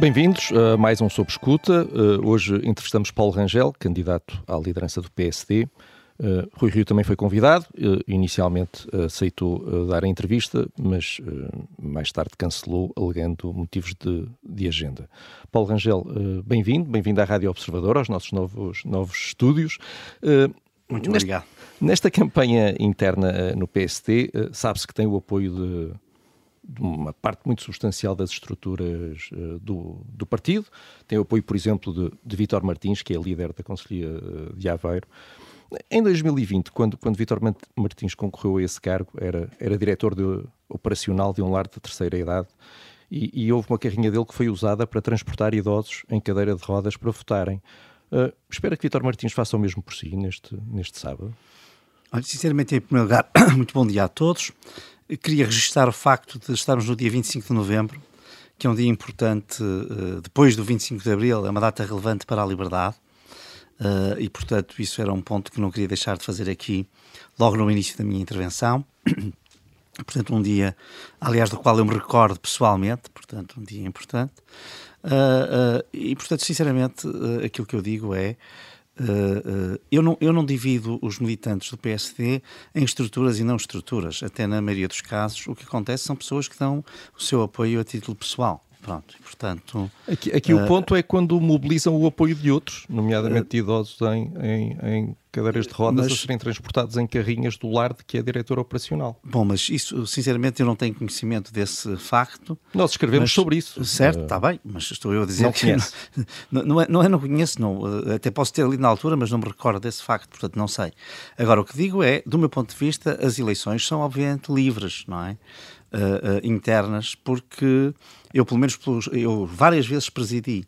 Bem-vindos a mais um Sob Escuta. Uh, hoje entrevistamos Paulo Rangel, candidato à liderança do PSD. Uh, Rui Rio também foi convidado, uh, inicialmente aceitou dar a entrevista, mas mais tarde cancelou, alegando motivos de, de agenda. Paulo Rangel, bem-vindo, bem-vindo à Rádio Observador, aos nossos novos, novos estúdios. Muito nesta, obrigado. Nesta campanha interna no PSD, sabe-se que tem o apoio de, de, uma parte muito substancial das estruturas do, do partido, tem o apoio, por exemplo, de, de Vítor Martins, que é líder da Conselhia de Aveiro. Em 2020, quando, quando Vítor Martins concorreu a esse cargo, era, era diretor de, operacional de um lar de terceira idade e, e, houve uma carrinha dele que foi usada para transportar idosos em cadeira de rodas para votarem. Uh, espera que Vítor Martins faça o mesmo por si neste, neste sábado. Olha, sinceramente, em primeiro lugar, muito bom dia a todos. Queria registrar o facto de estarmos no dia 25 de novembro, que é um dia importante, uh, depois do 25 de abril, é uma data relevante para a liberdade. Uh, e, portanto, isso era um ponto que não queria deixar de fazer aqui logo no início da minha intervenção. portanto, um dia, aliás, do qual eu me recordo pessoalmente, portanto, um dia importante. Uh, e, portanto, sinceramente, aquilo que eu digo é. Eu, não, eu não divido os militantes do PSD em estruturas e não estruturas. Até na maioria dos casos, o que acontece são pessoas que dão o seu apoio a título pessoal. Pronto, portanto... Aqui, aqui uh, o ponto é quando mobilizam o apoio de outros, nomeadamente de idosos em, em, em cadeiras de rodas mas, a serem transportados em carrinhas do lar de que é diretor operacional. Bom, mas isso, sinceramente, eu não tenho conhecimento desse facto. Nós escrevemos mas, sobre isso. Certo, está uh, bem, mas estou eu a dizer não que não, não, é, não é não conheço, não. Até posso ter lido na altura, mas não me recordo desse facto, portanto não sei. Agora, o que digo é, do meu ponto de vista, as eleições são obviamente livres, não é? Uh, uh, internas, porque eu, pelo menos, eu várias vezes presidi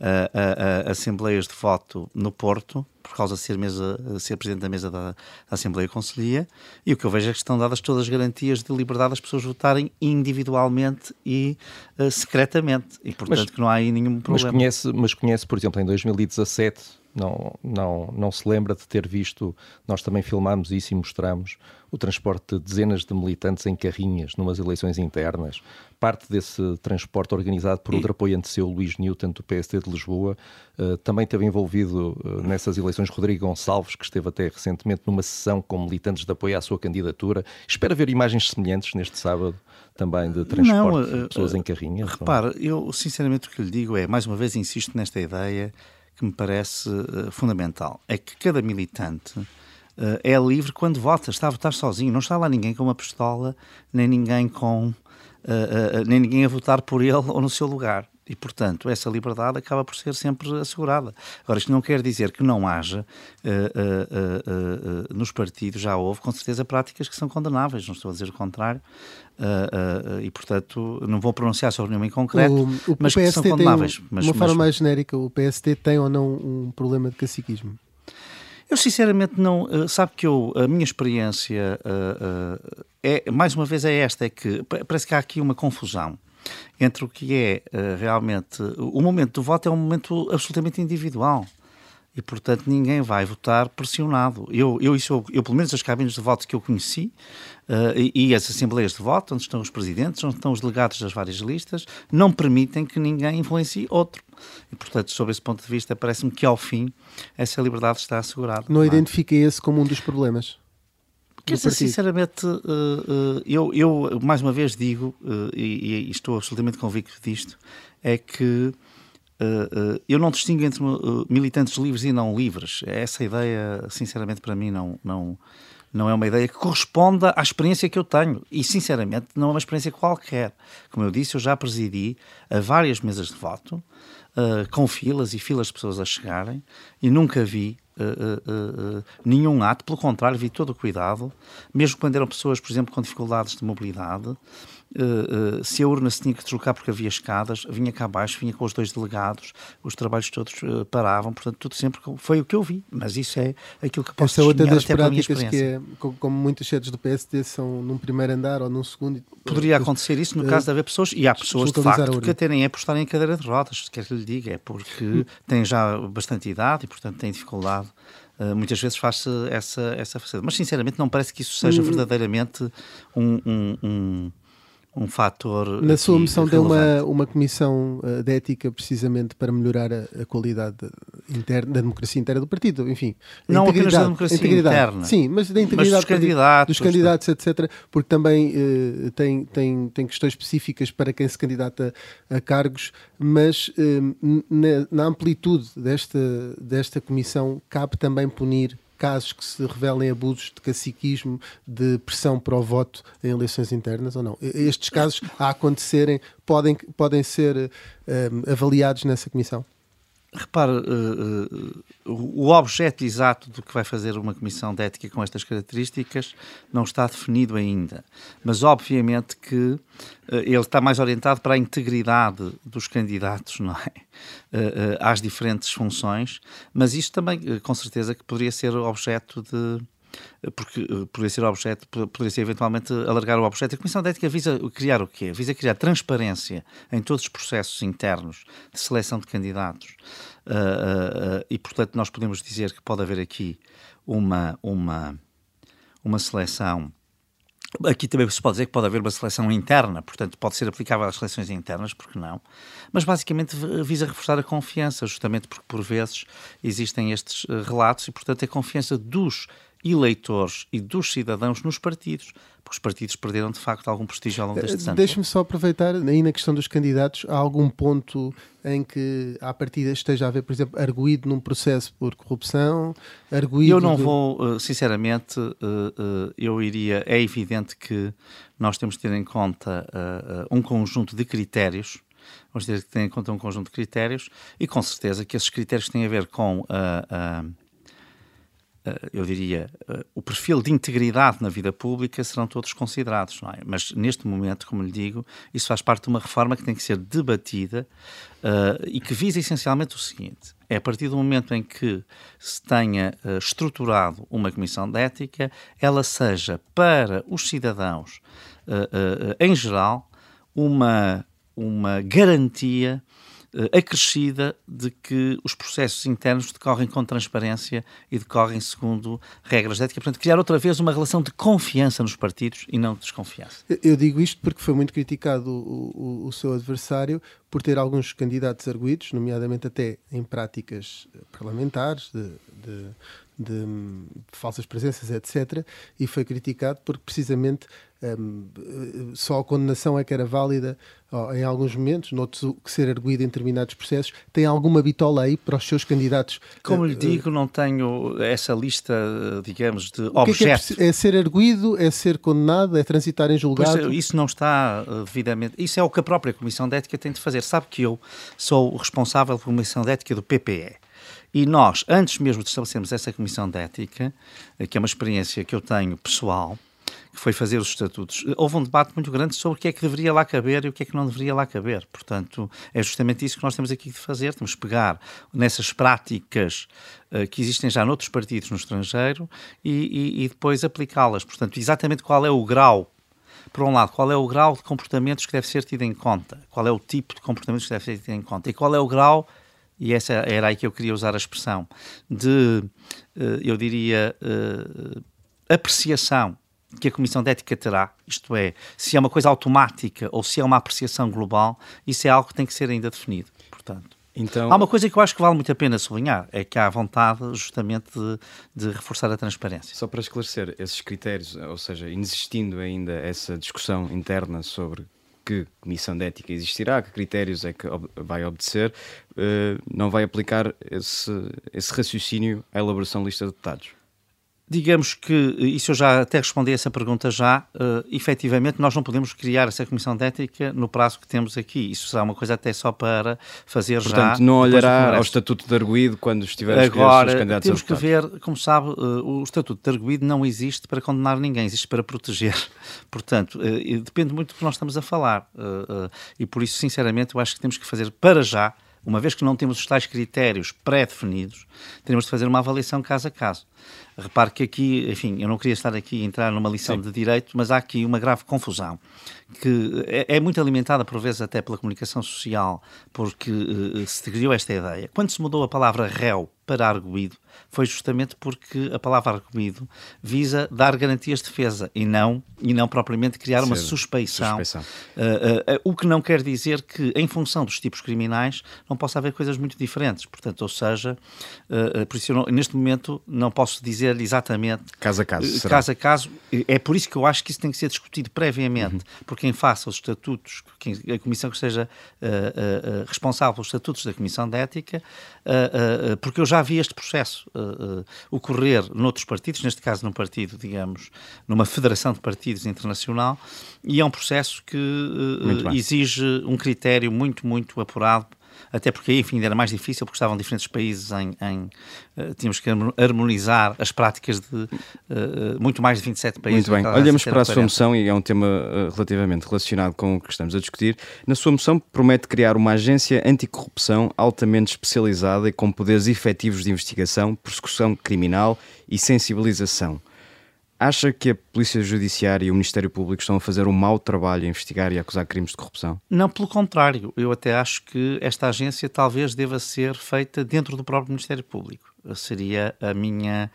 uh, assembleias de voto no Porto, por causa de ser, mesa, ser presidente da mesa da, da Assembleia Conselhia, e o que eu vejo é que estão dadas todas as garantias de liberdade das pessoas votarem individualmente e uh, secretamente, e portanto mas, que não há aí nenhum problema. Mas conhece, mas conhece, por exemplo, em 2017 não, não, não se lembra de ter visto, nós também filmámos isso e mostramos, o transporte de dezenas de militantes em carrinhas numas eleições internas. Parte desse transporte organizado por outro apoiante seu, Luís Newton, do PSD de Lisboa, uh, também teve envolvido uh, nessas eleições Rodrigo Gonçalves, que esteve até recentemente numa sessão com militantes de apoio à sua candidatura. Espera ver imagens semelhantes neste sábado também de transporte não, uh, de pessoas em carrinhas? Repare, eu sinceramente o que lhe digo é, mais uma vez insisto nesta ideia que me parece uh, fundamental. É que cada militante uh, é livre quando vota, está a votar sozinho, não está lá ninguém com uma pistola, nem ninguém com uh, nem ninguém a votar por ele ou no seu lugar. E, portanto, essa liberdade acaba por ser sempre assegurada. Agora, isto não quer dizer que não haja, uh, uh, uh, nos partidos já houve, com certeza, práticas que são condenáveis, não estou a dizer o contrário, e, portanto, não vou pronunciar sobre nenhuma em concreto, o, o mas que são condenáveis. Um, mas, uma forma mais genérica, o PST tem ou não um problema de caciquismo? Eu sinceramente não. Sabe que eu, a minha experiência é, mais uma vez, é esta: é que parece que há aqui uma confusão entre o que é uh, realmente. O momento do voto é um momento absolutamente individual. E, portanto, ninguém vai votar pressionado. Eu, eu, isso, eu pelo menos, as cabines de voto que eu conheci uh, e, e, as assembleias de voto, onde estão os presidentes, onde estão os delegados das várias listas, não permitem que ninguém influencie outro. E, portanto, sob esse ponto de vista, parece-me que, ao fim, essa liberdade está assegurada. Não, não é? identifica esse como um dos problemas? Quer dizer, sinceramente, eh, eh, eu, eu mais uma vez digo, eh, e, e estou absolutamente convicto disto, é que eu não distingo entre militantes livres e não livres. Essa ideia, sinceramente, para mim, não, não, não é uma ideia que corresponda à experiência que eu tenho. E, sinceramente, não é uma experiência qualquer. Como eu disse, eu já presidi a várias mesas de voto, com filas e filas de pessoas a chegarem, e nunca vi uh, uh, nenhum ato, pelo contrário, vi todo o cuidado, mesmo quando eram pessoas, por exemplo, com dificuldades de mobilidade, Uh, uh, se a urna se tinha que deslocar porque havia escadas, vinha cá abaixo, vinha com os dois delegados, os trabalhos todos uh, paravam, portanto, tudo sempre foi o que eu vi, mas isso é aquilo que posso Essa é outra das práticas que é, como muitas sedes do PSD são num primeiro andar ou num segundo. Poderia acontecer isso no caso de haver pessoas, e há pessoas de facto que até nem é por estarem em cadeira de rodas, quer que lhe diga, é porque têm já bastante idade e, portanto, têm dificuldade Uh, muitas vezes faz-se essa, essa faceta. Mas, sinceramente, não parece que isso seja hum. verdadeiramente um, um, um, um fator. Na sua moção deu uma, uma comissão uh, de ética precisamente para melhorar a, a qualidade interna, da democracia interna do partido, enfim. Não apenas da democracia interna. Sim, mas da integridade mas dos candidatos, dos candidatos, etc. Porque também uh, tem, tem, tem questões específicas para quem se candidata a cargos, mas uh, na, na amplitude desta, desta comissão cabe também punir casos que se revelem abusos de caciquismo, de pressão para o voto em eleições internas ou não? Estes casos a acontecerem podem, podem ser um, eh, avaliados nessa comissão? Repare, uh, uh, o objeto exato do que vai fazer uma comissão de ética com estas características não está definido ainda. Mas, obviamente, que uh, ele está mais orientado para a integridade dos candidatos, não é? às diferentes funções. Mas isto também, com certeza, que poderia ser objeto de porque eh, poderia ser objeto, poderia ser eventualmente alargar o objeto. A Comissão de Ética visa criar o quê? Visa criar transparência em todos os processos internos de seleção de candidatos. Uh, uh, uh, e, portanto, nós podemos dizer que pode haver aqui uma, uma, uma seleção. Aqui também se pode dizer que pode haver uma seleção interna, portanto, pode ser aplicável às seleções internas, porque não? Mas basicamente visa reforçar a confiança, justamente porque por vezes existem estes relatos e, portanto, a confiança dos eleitores e dos cidadãos nos partidos, porque os partidos perderam de facto algum prestígio ao longo destes anos. Deixe-me só aproveitar, aí na questão dos candidatos, há algum ponto em que à partida esteja a haver, por exemplo, arguído num processo por corrupção, arguído... Eu não de... vou, eh, sinceramente, eh, eh, eu iria, é evidente que nós temos de ter em conta um conjunto de critérios vamos ter que ter em conta um conjunto de critérios e com certeza que esses critérios têm a ver com a, eh, eu diria, eh, o perfil de integridade na vida pública serão todos considerados, é? Mas neste momento, como lhe digo, isso faz parte de uma reforma que tem que ser debatida uh, e que visa essencialmente o seguinte: é a partir do momento em que se tenha uh, estruturado uma comissão de ética, ela seja para os cidadãos uh, em geral uma, uma garantia acrescida de que os processos internos decorrem com transparência e decorrem segundo regras de ética. Portanto, criar outra vez uma relação de confiança nos partidos e não de desconfiança. Eu digo isto porque foi muito criticado o, o, o seu adversário por ter alguns candidatos arguídos, nomeadamente até em práticas parlamentares, de, de de, de, falsas presenças, etc. E foi criticado porque precisamente um, só a condenação é que era válida oh, em alguns momentos, noutros que ser arguído em determinados processos. Tem alguma bitola aí para os seus candidatos? Como lhe digo, não tenho essa lista, digamos, de objetos. Que é, que é, é, ser arguído, é ser condenado, é transitar em julgado? Pois, isso não está devidamente. Isso é o que a própria Comissão de Ética tem de fazer. Sabe que eu sou responsável pela Comissão de Ética do PPE. E nós, antes mesmo de estabelecermos essa comissão de ética, eh, que é uma experiência que eu tenho pessoal, que foi fazer os estatutos, eh, houve um debate muito grande sobre o que é que deveria lá caber e o que é que não deveria lá caber. Portanto, é justamente isso que nós temos aqui de fazer. Temos de pegar nessas práticas uh, que existem já noutros partidos no estrangeiro e, e, e depois aplicá-las. Portanto, exatamente qual é o grau por um lado, qual é o grau de comportamentos que deve ser tido em conta? Qual é o tipo de comportamentos que deve ser tido em conta? E qual é o grau e essa era aí que eu queria usar a expressão, de, eh, eu diria, eh, apreciação que a Comissão de Ética terá, isto é, se é uma coisa automática ou se é uma apreciação global, isso é algo que tem que ser ainda definido, portanto. Então... Há uma coisa que eu acho que vale muito a pena sublinhar, é que há vontade justamente de, de, reforçar a transparência. Só para esclarecer, esses critérios, ou seja, inexistindo ainda essa discussão interna sobre que comissão de ética existirá, que critérios é que vai obedecer, eh, não vai aplicar esse, esse raciocínio à elaboração da lista de deputados digamos que, isso eu já até respondi a essa pergunta já, uh, efetivamente nós não podemos criar essa comissão de ética no prazo que temos aqui. Isso será uma coisa até só para fazer Portanto, já... Portanto, não olhará ao Estatuto de Arguído quando estiver a Agora, os candidatos temos que ver, como sabe, uh, o Estatuto de Arguído não existe para condenar ninguém, existe para proteger. Portanto, uh, depende muito do que nós estamos a falar. e por isso, sinceramente, eu acho que temos que fazer para já uma vez que não temos os tais critérios pré-definidos, teremos de fazer uma avaliação caso a caso. Repare que aqui, enfim, eu não queria estar aqui a entrar numa lição Sim. de direito, mas há aqui uma grave confusão, que é, é, muito alimentada por vezes até pela comunicação social, porque uh, se criou esta ideia. Quando se mudou a palavra réu para arguído foi justamente porque a palavra arguído visa dar garantias de defesa e não, e não propriamente criar uma suspeição. suspeição. Uh, uh, o que não quer dizer que, em função dos tipos criminais, não possa haver coisas muito diferentes. Portanto, ou seja, por isso não, neste momento não posso dizer exatamente. Caso a caso. Caso a caso. É por isso que eu acho que isso tem que ser discutido previamente uhum. por quem faça os estatutos, quem, a comissão que seja responsável pelos estatutos da Comissão de Ética, porque eu já vi este processo uh, ocorrer noutros partidos, neste caso num partido, digamos, numa federação de partidos internacional, e é um processo que uh, exige um critério muito, muito apurado até porque, enfim, era mais difícil porque estavam diferentes países em. em uh, tínhamos que harmonizar as práticas de uh, muito mais de 27 países. Muito bem. Olhamos para a sua moção e é um tema uh, relativamente relacionado com o que estamos a discutir. Na sua moção, promete criar uma agência anticorrupção altamente especializada e com poderes efetivos de investigação, persecução criminal e sensibilização. Acha que a Polícia Judiciária e o Ministério Público estão a fazer um mau trabalho a investigar e acusar crimes de corrupção? Não, pelo contrário. Eu até acho que esta agência talvez deva ser feita dentro do próprio Ministério Público. Seria a minha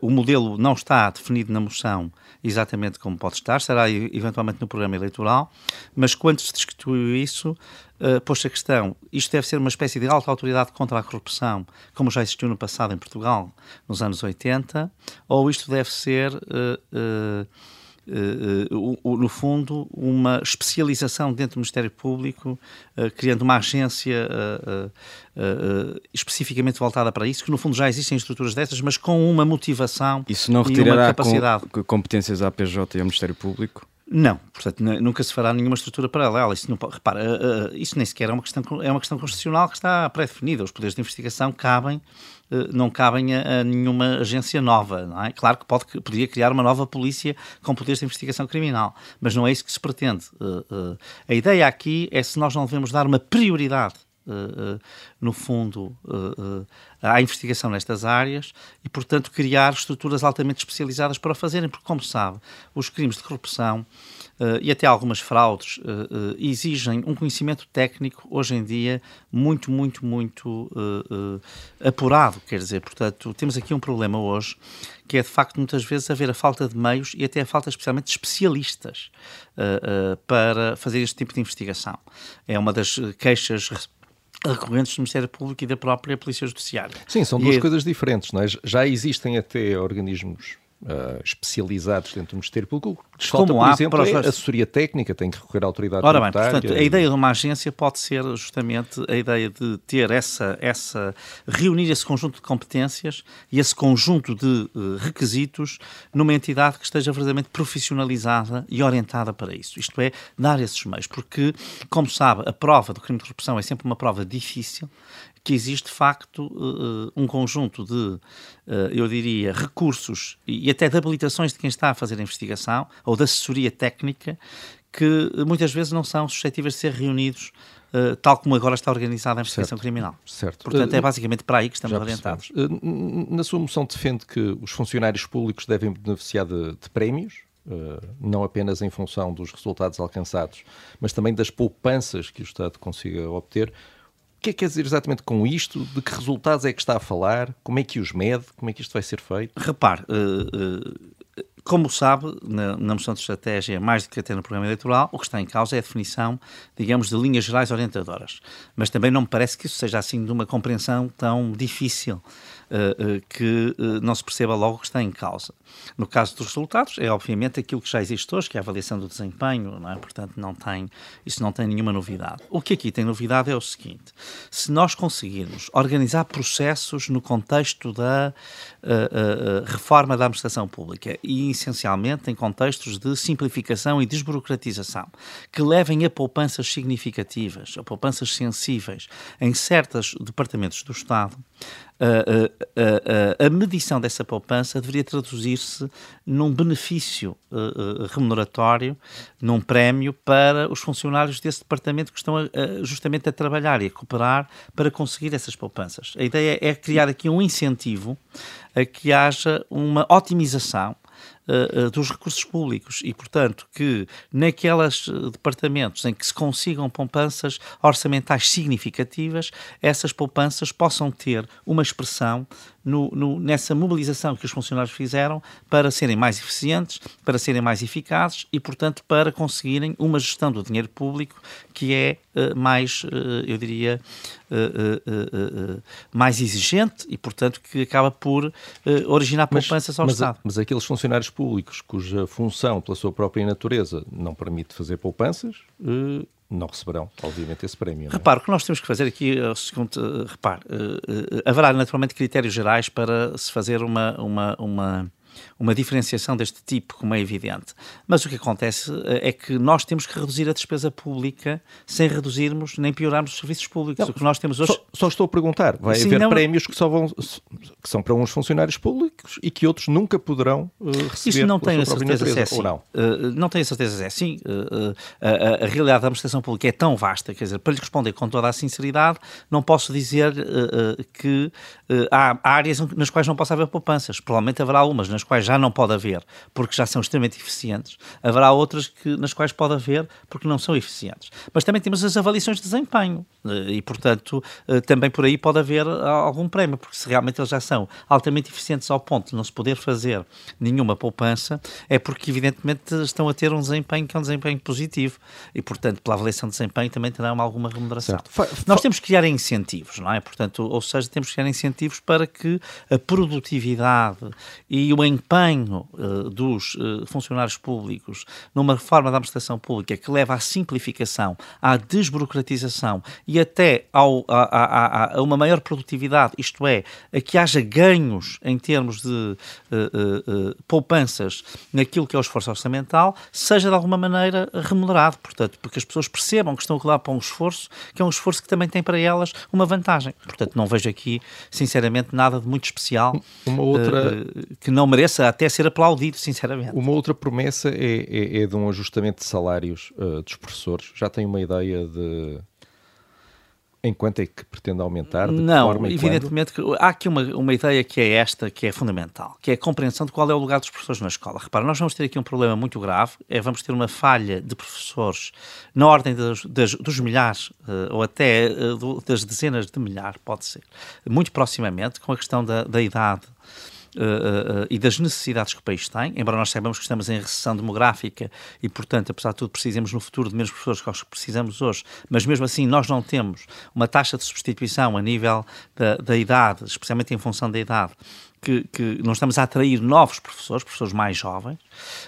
o modelo não está definido na moção exatamente como pode estar, será eventualmente no programa eleitoral, mas quando se discutiu isso, uh, pôs a questão: isto deve ser uma espécie de alta autoridade contra a corrupção, como já existiu no passado em Portugal, nos anos 80, ou isto deve ser. Uh, uh, no fundo, uma especialização dentro do Ministério Público, uh, criando uma agência especificamente voltada para isso, que no fundo já existem estruturas dessas, mas com uma motivação isso não retirará e uma capacidade. Com, competências à PJ e ao Ministério Público? Não, portanto, nunca se fará nenhuma estrutura paralela. Isso, não, repara, isso nem sequer é uma, questão, é uma questão constitucional que está pré-definida. Os poderes de investigação cabem eh, não cabem a, a, nenhuma agência nova. Não é? Claro que pode, poderia criar uma nova polícia com poderes de investigação criminal, mas não é isso que se pretende. Uh, uh, a ideia aqui é se nós não devemos dar uma prioridade Uh, uh, no fundo, uh, à investigação nestas áreas e, portanto, criar estruturas altamente especializadas para o fazerem, porque, como sabe, os crimes de corrupção uh, e até algumas fraudes uh, exigem um conhecimento técnico, hoje em dia, muito, muito, muito apurado. Quer dizer, portanto, temos aqui um problema hoje que é de facto muitas vezes haver a falta de meios e até a falta especialmente de especialistas para fazer este tipo de investigação. É uma das queixas recorrentes do Ministério Público e da própria Polícia Judiciária. Sim, são duas e é- coisas diferentes, não é? Já existem até organismos uh, especializados dentro do Ministério Público. Falta, por exemplo, para... é assessoria técnica, tem que recorrer à autoridade Ora bem, portanto, a ideia de uma agência pode ser justamente a ideia de ter essa, essa reunir esse conjunto de competências e esse conjunto de uh, requisitos numa entidade que esteja verdadeiramente profissionalizada e orientada para isso. Isto é, dar esses meios, porque, como sabe, a prova do crime de corrupção é sempre uma prova difícil que existe de facto uh, um conjunto de, uh, eu diria, recursos e até de habilitações de quem está a fazer a investigação ou de assessoria técnica que muitas vezes não são suscetíveis de ser reunidos Uh, tal como agora está organizada a investigação certo, criminal. Certo. Portanto, é basicamente para aí que estamos orientados. Uh, na sua moção defende que os funcionários públicos devem beneficiar de, de prémios, uh, não apenas em função dos resultados alcançados, mas também das poupanças que o Estado consiga obter que é que quer dizer exatamente com isto? De que resultados é que está a falar? Como é que os mede? Como é que isto vai ser feito? Repare, uh, uh, como sabe, na, na moção de estratégia, mais do que até no programa eleitoral, o que está em causa é a definição, digamos, de linhas gerais orientadoras. Mas também não me parece que isso seja assim de uma compreensão tão difícil. Uh, uh, que uh, não se perceba logo que está em causa. No caso dos resultados, é obviamente aquilo que já existe hoje, que é a avaliação do desempenho, não é? portanto não tem, isso não tem nenhuma novidade. O que aqui tem novidade é o seguinte, se nós conseguirmos organizar processos no contexto da reforma da administração pública e essencialmente em contextos de simplificação e desburocratização, que levem a poupanças significativas, a poupanças sensíveis em certos departamentos do Estado, a, medição dessa poupança deveria traduzir-se num benefício uh, remuneratório, num prémio para os funcionários desse departamento que estão justamente a trabalhar e a cooperar para conseguir essas poupanças. A ideia é criar aqui um incentivo a que haja uma otimização uh, uh, dos recursos públicos. E, portanto, que naquelas departamentos em que se consigam poupanças orçamentais significativas, essas poupanças possam ter uma expressão no, no, nessa mobilização que os funcionários fizeram para serem mais eficientes, para serem mais eficazes e, portanto, para conseguirem uma gestão do dinheiro público que é uh, mais, uh, eu diria, uh, mais exigente e, portanto, que acaba por originar poupanças ao mas, Estado. Mas aqueles funcionários públicos cuja função, pela sua própria natureza, não permite fazer poupanças, não receberão, obviamente, esse prémio. É? Repare, o que nós temos que fazer aqui é o seguinte: repare, haverá naturalmente critérios gerais para se fazer uma, uma, uma uma diferenciação deste tipo, como é evidente. Mas o que acontece eh, é que nós temos que reduzir a despesa pública sem reduzirmos nem piorarmos os serviços públicos. Não, o que nós temos hoje. Só, só estou a perguntar: vai Sim, haver não... prémios que, só vão, que são para uns funcionários públicos e que outros nunca poderão uh, receber? Isso não tenho a certeza se é assim. Não? Uh, não tenho a certeza se é assim. Uh, a, a, realidade da administração pública é tão vasta, quer dizer, para lhe responder com toda a sinceridade, não posso dizer que há áreas nas quais não possa haver poupanças. Provavelmente haverá algumas nas quais já não pode haver, porque já são extremamente eficientes. Haverá outras que, nas quais pode haver, porque não são eficientes. Mas também temos as avaliações de desempenho eh, e, portanto, eh, também por aí pode haver eh, algum prémio, porque se realmente eles já são altamente eficientes ao ponto de não se poder fazer nenhuma poupança, é porque, evidentemente, estão a ter um desempenho que é um desempenho positivo e, portanto, pela avaliação de desempenho também terão alguma remuneração. Nós temos que criar incentivos, não é? Portanto, ou seja, temos que criar incentivos para que a produtividade e o empenho uh, dos uh, funcionários públicos numa reforma da administração pública que leva à simplificação, à desburocratização e até ao, a, a, a, uma maior produtividade, isto é, a que haja ganhos em termos de uh, poupanças naquilo que é o esforço orçamental, seja de alguma maneira remunerado, portanto, porque as pessoas percebam que estão a para um esforço que é um esforço que também tem para elas uma vantagem. Portanto, não vejo aqui, sinceramente, nada de muito especial uma outra... que não mereça até ser aplaudido, sinceramente. Uma outra promessa é, é, é de um ajustamento de salários uh, dos professores. Já tem uma ideia de Enquanto é que pretende aumentar? Não, evidentemente que há aqui uma, uma ideia que é esta, que é fundamental, que é a compreensão de qual é o lugar dos professores na escola. Repara, nós vamos ter aqui um problema muito grave, é vamos ter uma falha de professores na ordem dos, das, dos milhares, uh, ou até uh, das dezenas de milhares, pode ser, muito proximamente, com a questão da, da idade uh, uh, e das necessidades que o país tem, embora nós saibamos que estamos em recessão demográfica e, portanto, apesar de tudo, precisamos no futuro de menos professores que os que precisamos hoje, mas mesmo assim nós não temos uma taxa de substituição a nível da, da idade, especialmente em função da idade, que, que não estamos a atrair novos professores, professores mais jovens.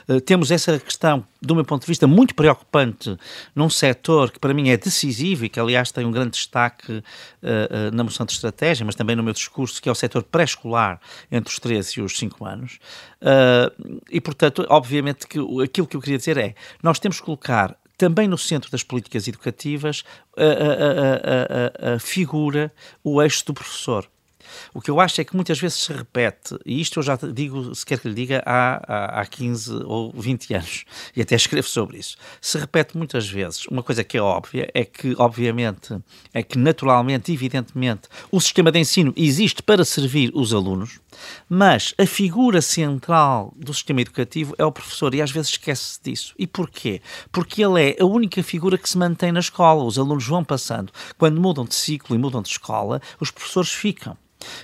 Uh, temos essa questão, do meu ponto de vista, muito preocupante num setor que para mim é decisivo e que, aliás, tem um grande destaque uh, uh, na moção de estratégia, mas também no meu discurso, que é o setor pré-escolar entre os 13 e os 5 anos. e, portanto, obviamente que aquilo que eu queria dizer é, nós temos que colocar também no centro das políticas educativas a, a, a, a, figura, o eixo do professor. O que eu acho é que muitas vezes se repete, e isto eu já digo, se quer que lhe diga, há, há, há 15 ou 20 anos, e até escrevo sobre isso. Se repete muitas vezes. Uma coisa que é óbvia é que, obviamente, é que naturalmente, evidentemente, o sistema de ensino existe para servir os alunos, mas a figura central do sistema educativo é o professor, e às vezes esquece-se disso. E porquê? Porque ele é a única figura que se mantém na escola. Os alunos vão passando. Quando mudam de ciclo e mudam de escola, os professores ficam.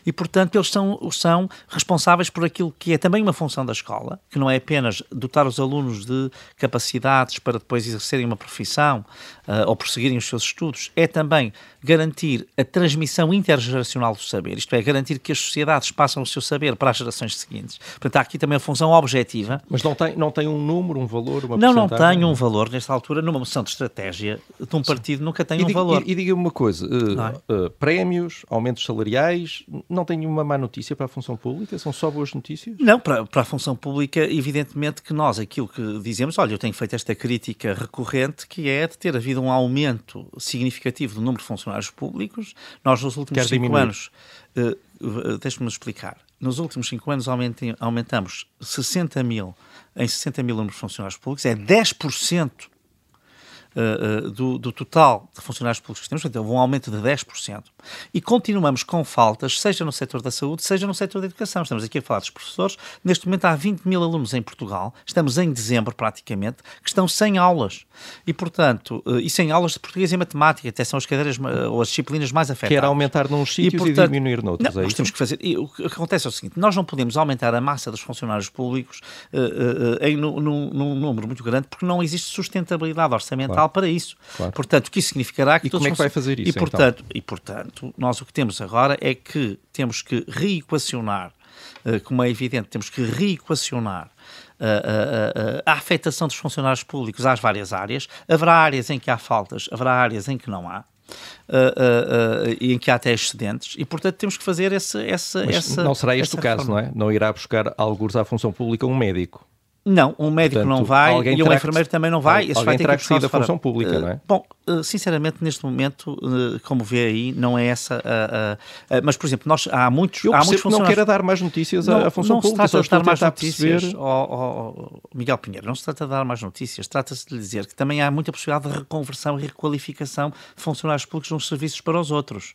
E, portanto, eles são, são responsáveis por aquilo que é também uma função da escola, que não é apenas dotar os alunos de capacidades para depois exercerem uma profissão uh, ou prosseguirem os seus estudos, é também garantir a transmissão intergeracional do saber, isto é, garantir que as sociedades passam o seu saber para as gerações seguintes. Portanto, há aqui também a função objetiva. Mas não tem, não tem um número, um valor, uma Não, não tem um valor nesta altura, numa moção de estratégia de um partido Sim. nunca tem e um diga, valor. E, e diga-me uma coisa, uh, uh, prémios, aumentos salariais, não tem nenhuma má notícia para a função pública? São só boas notícias? Não, para, para a função pública, evidentemente que nós, aquilo que dizemos, olha, eu tenho feito esta crítica recorrente, que é de ter havido um aumento significativo do número de funcionários públicos. Nós, nos últimos Quer cinco diminuir. anos, uh, deixe-me explicar, nos últimos cinco anos aumentamos 60 mil, em 60 mil números de funcionários públicos, é 10% uh, uh, do, do, total de funcionários públicos que temos, portanto, houve um aumento de 10%. E continuamos com faltas, seja no setor da saúde, seja no setor da educação. Estamos aqui a falar dos professores. Neste momento há 20 mil alunos em Portugal, estamos em dezembro praticamente, que estão sem aulas. E, portanto, uh, e sem aulas de português e matemática, até são as cadeiras ou as disciplinas mais afetadas. Quer aumentar num sítios e, portanto, e diminuir noutros, não, é nós temos que fazer. E, o que acontece é o seguinte: nós não podemos aumentar a massa dos funcionários públicos em, num, num número muito grande porque não existe sustentabilidade orçamental claro. para isso. Claro. Portanto, o que isso significará que e como é que vai fazer isso? E portanto, então? e portanto, nós o que temos agora é que temos que reequacionar, uh, como é evidente, temos que reequacionar a, a, a, a, afetação dos funcionários públicos às várias áreas. Haverá áreas em que há faltas, haverá áreas em que não há. Uh, uh, uh, e em que há até excedentes, e portanto temos que fazer essa. essa, essa não será este o caso, reforma. não é? Não irá buscar alguns à função pública um médico. Não, um médico Portanto, não vai e um enfermeiro que, também não vai. Alguém vai ter terá que sair da função pública, uh, não é? Bom, uh, sinceramente, neste momento, uh, como vê aí, não é essa. mas, por exemplo, nós há muitos. Eu há muitos que não queira dar mais notícias não, à função não pública. Não se trata de dar mais notícias, perceber... oh, oh, Miguel Pinheiro, não se trata de dar mais notícias. Trata-se de dizer que também há muita possibilidade de reconversão e requalificação de funcionários públicos uns serviços para os outros.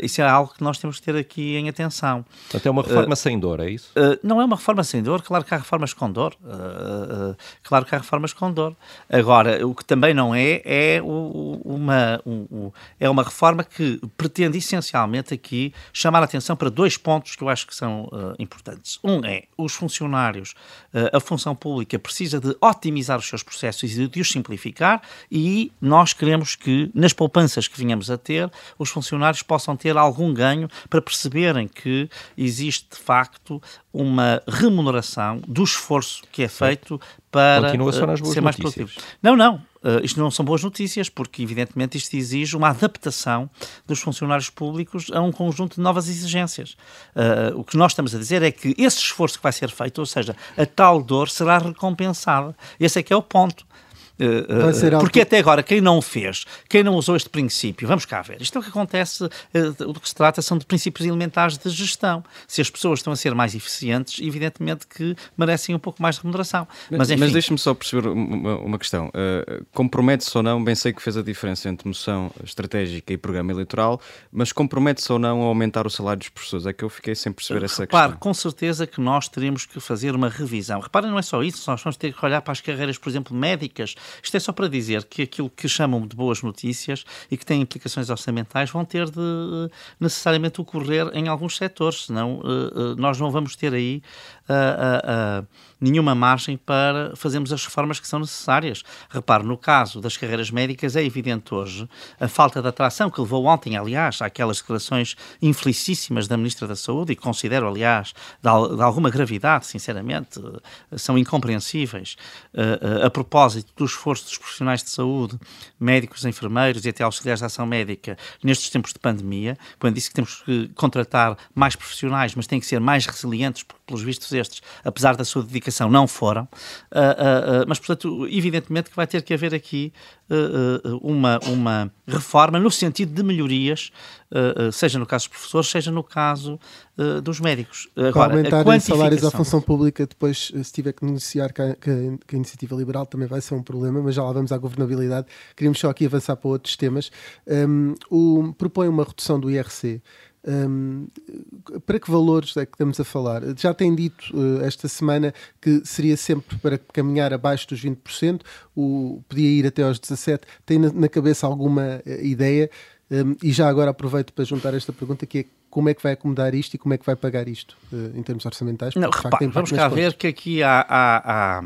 isso é algo que nós temos que ter aqui em atenção. Portanto, é uma reforma sem dor, é isso? não é uma reforma sem dor, claro que há reformas com dor. Uh, claro que há reformas com dor. Agora, o que também não é, é o, uma, o, é uma reforma que pretende essencialmente aqui chamar a atenção para dois pontos que eu acho que são uh, importantes. Um é os funcionários, uh, a função pública precisa de otimizar os seus processos e de os simplificar, e nós queremos que, nas poupanças que vinhamos a ter, os funcionários possam ter algum ganho para perceberem que existe de facto uma remuneração do esforço que é feito para Continua só nas boas ser mais produtivo. Não, não. Uh, isto não são boas notícias, porque evidentemente isto exige uma adaptação dos funcionários públicos a um conjunto de novas exigências. Uh, o que nós estamos a dizer é que esse esforço que vai ser feito, ou seja, a tal dor será recompensada. Esse é que é o ponto. Uh, porque até agora, quem não fez, quem não usou este princípio, vamos cá ver, isto é o que acontece, uh, do que se trata são de princípios elementares de gestão. Se as pessoas estão a ser mais eficientes, evidentemente que merecem um pouco mais de remuneração. Mas, mas deixe-me só perceber uma, uma questão. Uh, compromete-se ou não, bem sei que fez a diferença entre moção estratégica e programa eleitoral, mas compromete-se ou não a aumentar o salário dos professores? É que eu fiquei sem perceber essa Repare, questão. com certeza que nós teremos que fazer uma revisão. Reparem, não é só isso, nós vamos ter que olhar para as carreiras, por exemplo, médicas, isto é só para dizer que aquilo que chamam de boas notícias e que têm implicações orçamentais vão ter de necessariamente ocorrer em alguns setores, senão uh, nós não vamos ter aí uh, nenhuma margem para fazermos as reformas que são necessárias. Repare, no caso das carreiras médicas, é evidente hoje a falta de atração que levou ontem, aliás, àquelas declarações infelicíssimas da Ministra da Saúde e considero, aliás, de, alguma gravidade, sinceramente, são incompreensíveis a propósito do esforço dos profissionais de saúde, médicos, enfermeiros e até auxiliares de ação médica nestes tempos de pandemia, quando disse que temos que contratar mais profissionais, mas têm que ser mais resilientes, porque, pelos vistos estes, apesar da sua dedicação, não foram. Uh, uh, mas, portanto, evidentemente que vai ter que haver aqui uma, uma reforma no sentido de melhorias, seja no caso dos professores, seja no caso dos médicos. Agora, aumentar os salários à função pública, depois, se tiver que negociar com a, com a iniciativa liberal, também vai ser um problema, mas já lá vamos à governabilidade. Queríamos só aqui avançar para outros temas. Um, o, propõe uma redução do IRC. Um, para que valores é que estamos a falar? Já tem dito uh, esta semana que seria sempre para caminhar abaixo dos 20%, o, podia ir até aos 17%. Tem na, na cabeça alguma uh, ideia? Um, e já agora aproveito para juntar esta pergunta que é como é que vai acomodar isto e como é que vai pagar isto uh, em termos orçamentais? Não, repare, vamos cá ver que aqui há, há, há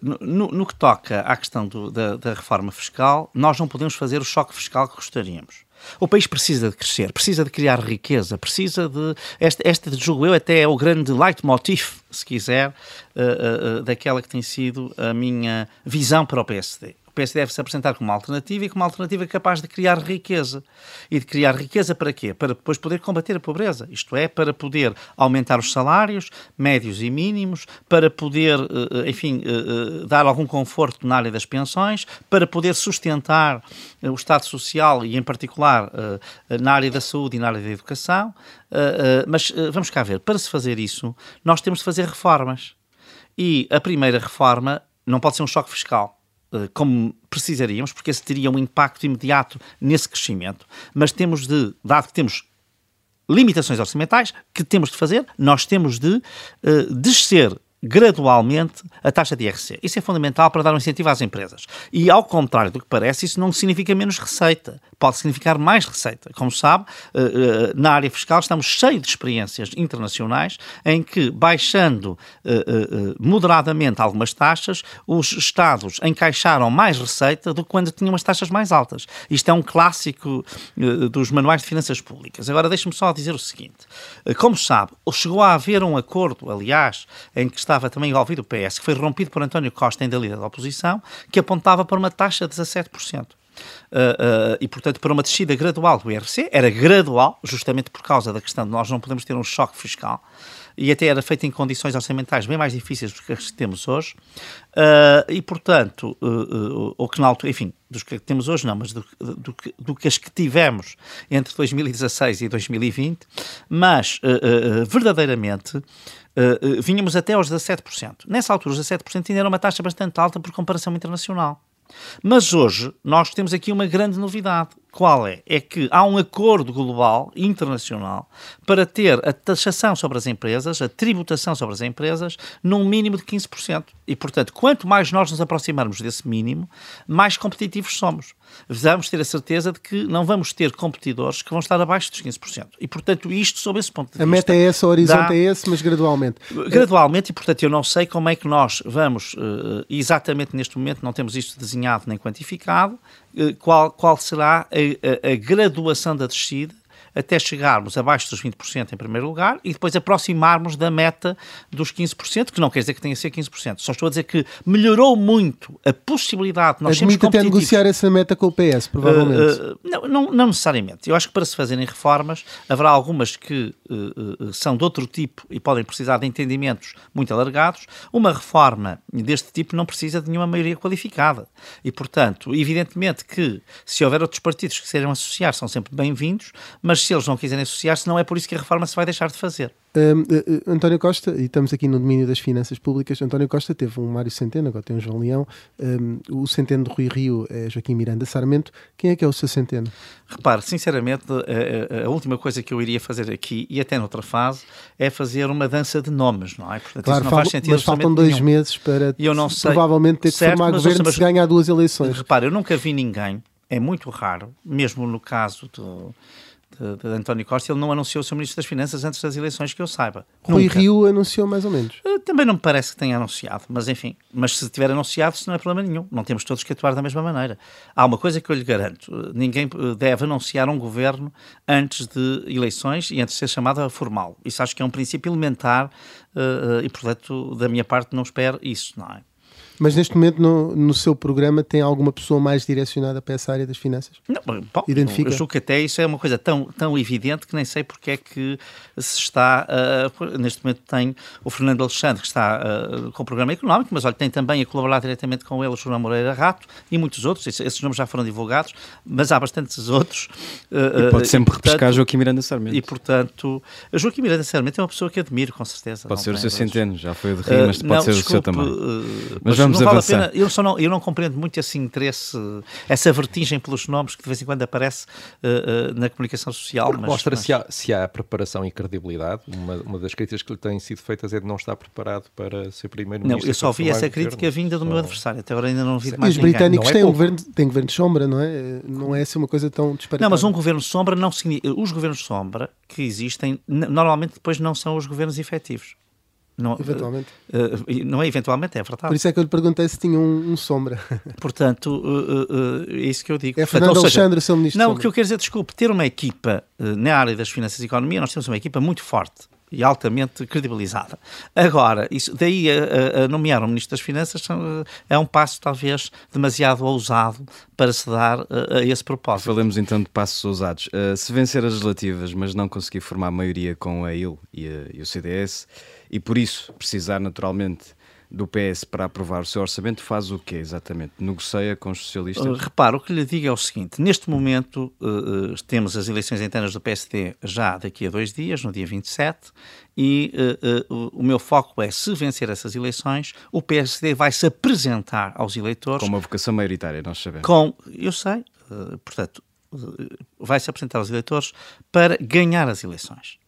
no, no, que toca à questão do, da, da reforma fiscal, nós não podemos fazer o choque fiscal que gostaríamos. O país precisa de crescer, precisa de criar riqueza, precisa de. Este, este julgo eu, até é o grande leitmotiv, se quiser, uh, uh, daquela que tem sido a minha visão para o PSD. PSD deve se apresentar como uma alternativa e como uma alternativa capaz de criar riqueza. E de criar riqueza para quê? Para depois poder combater a pobreza. Isto é, para poder aumentar os salários médios e mínimos, para poder, eh, eh, enfim, eh, dar algum conforto na área das pensões, para poder sustentar o Estado Social e, em particular, na área da saúde e na área da educação. Mas vamos cá ver, para se fazer isso, nós temos de fazer reformas. E a primeira reforma não pode ser um choque fiscal como precisaríamos, porque esse teria um impacto imediato nesse crescimento, mas temos de, dado que temos limitações orçamentais, que temos de fazer, nós temos de uh, descer gradualmente a taxa de IRC. Isso é fundamental para dar um incentivo às empresas. E, ao contrário do que parece, isso não significa menos receita. Pode significar mais receita. Como sabe, eh, eh, na área fiscal estamos cheios de experiências internacionais em que, baixando eh, moderadamente algumas taxas, os Estados encaixaram mais receita do que quando tinham as taxas mais altas. Isto é um clássico dos manuais de finanças públicas. Agora, deixe-me só dizer o seguinte. Como sabe, chegou a haver um acordo, aliás, em que estava também envolvido o PS, que foi rompido por António Costa, ainda líder da oposição, que apontava para uma taxa de 17%. Uh, uh, e, portanto, para uma descida gradual do IRC, era gradual, justamente por causa da questão de nós não podemos ter um choque fiscal, e até era feito em condições orçamentais bem mais difíceis do que as que temos hoje, uh, e, portanto, ou que na altura, enfim, dos que temos hoje não, mas do, do, do, do que as que tivemos entre 2016 e 2020, mas, verdadeiramente, vínhamos até aos 17%. Nessa altura, os 17% ainda era uma taxa bastante alta por comparação internacional. Mas hoje nós temos aqui uma grande novidade. Qual é? É que há um acordo global, internacional, para ter a taxação sobre as empresas, a tributação sobre as empresas, num mínimo de 15%. E, portanto, quanto mais nós nos aproximarmos desse mínimo, mais competitivos somos. Vamos ter a certeza de que não vamos ter competidores que vão estar abaixo dos 15%. E, portanto, isto, sob esse ponto de a vista. A meta é essa, o horizonte dá... é esse, mas gradualmente. Gradualmente, e, portanto, eu não sei como é que nós vamos, uh, exatamente neste momento, não temos isto desenhado nem quantificado, qual, qual será a, a, a graduação da descida até chegarmos abaixo dos 20% em primeiro lugar e depois aproximarmos da meta dos 15%, que não quer dizer que tenha que ser 15%. Só estou a dizer que melhorou muito a possibilidade de nós sermos competitivos. até negociar essa meta com o PS, provavelmente. Uh, uh, não, não, não, necessariamente. Eu acho que para se fazerem reformas, haverá algumas que uh, são de outro tipo e podem precisar de entendimentos muito alargados. Uma reforma deste tipo não precisa de nenhuma maioria qualificada. E, portanto, evidentemente que se houver outros partidos que queiram associar, são sempre bem-vindos, mas se eles não quiserem associar-se, não é por isso que a reforma se vai deixar de fazer. Um, uh, eh, eh, António Costa, e estamos aqui no domínio das finanças públicas, António Costa teve um Mário Centeno, agora tem um João Leão, um, o Centeno do Rui Rio é Joaquim Miranda Sarmento. Quem é que é o seu Centeno? Repare, sinceramente, a, a, última coisa que eu iria fazer aqui, e até noutra fase, é fazer uma dança de nomes, não é? Portanto, claro, falo, mas faltam dois nenhum. meses para eu não sei, provavelmente ter certo, que formar governo mas, se ganhar duas eleições. Repare, eu nunca vi ninguém, é muito raro, mesmo no caso do de, de, António Costa, ele não anunciou o seu Ministro das Finanças antes das eleições que eu saiba. Rui Nunca. Rio anunciou mais ou menos. Eh, também não me parece que tenha anunciado, mas enfim, mas se tiver anunciado, isso não é problema nenhum. Não temos todos que atuar da mesma maneira. Há uma coisa que eu lhe garanto: eh, ninguém eh, deve anunciar um governo antes de eleições e antes de ser chamado formal. Isso acho que é um princípio elementar e, portanto, da minha parte, não espero isso, não é? Mas neste momento no, no seu programa tem alguma pessoa mais direcionada para essa área das finanças? Não, bom, Identifica? Eu julgo que até isso é uma coisa tão, tão evidente que nem sei porque é que se está. Uh, neste momento tem o Fernando Alexandre, que está uh, com o programa económico, mas olha, tem também a colaborar diretamente com ele o João Moreira Rato e muitos outros. Esses, esses nomes já foram divulgados, mas há bastantes outros. Uh, e pode sempre e, repescar Joaquim Miranda Sarmento. E portanto, Joaquim Miranda Sarmento é uma pessoa que admiro, com certeza. Pode ser o seu centeno, já foi de Rio, mas pode não, ser desculpe, o seu também. mas vamos não avançar. Vale eu, só não, eu não compreendo muito esse interesse, essa vertigem pelos nomes que de vez em quando aparece uh, uh, na comunicação social. Mas, mostra mas... Se, há, se há preparação e credibilidade. Uma, uma das críticas que lhe têm sido feitas é de não estar preparado para ser primeiro-ministro. Não, eu só vi essa crítica vinda do meu adversário. Até agora ainda não vi mais E os britânicos é têm, um governo, têm governo de sombra, não é? Não é assim uma coisa tão disparatada. Não, mas um governo de sombra não significa... Os governos de sombra que existem, normalmente depois não são os governos efetivos. Não, eventualmente. Uh, não é eventualmente, é verdade. Por isso é que eu lhe perguntei se tinha um, um sombra. Portanto, uh, é isso que eu digo. É Fernando Portanto, Alexandre, seu ministro. Não, o que eu quero dizer, desculpe, ter uma equipa na área das finanças e economia, nós temos uma equipa muito forte e altamente credibilizada. Agora, isso, daí a, a, nomear um Ministro das Finanças é um passo talvez demasiado ousado para se dar a, a esse propósito. Falemos então de passos ousados. Uh, se vencer as legislativas, mas não conseguir formar maioria com a IL e, e o CDS, e por isso precisar naturalmente do PS para aprovar o seu orçamento faz o quê exatamente? Negocia com os socialistas? Uh, repara, o que lhe digo é o seguinte: neste momento uh, uh, temos as eleições internas do PSD já daqui a dois dias, no dia 27, e o meu foco é, se vencer essas eleições, o PSD vai se apresentar aos eleitores. Com uma vocação maioritária, nós sabemos. Com, eu sei, portanto, vai se apresentar aos eleitores para ganhar as eleições.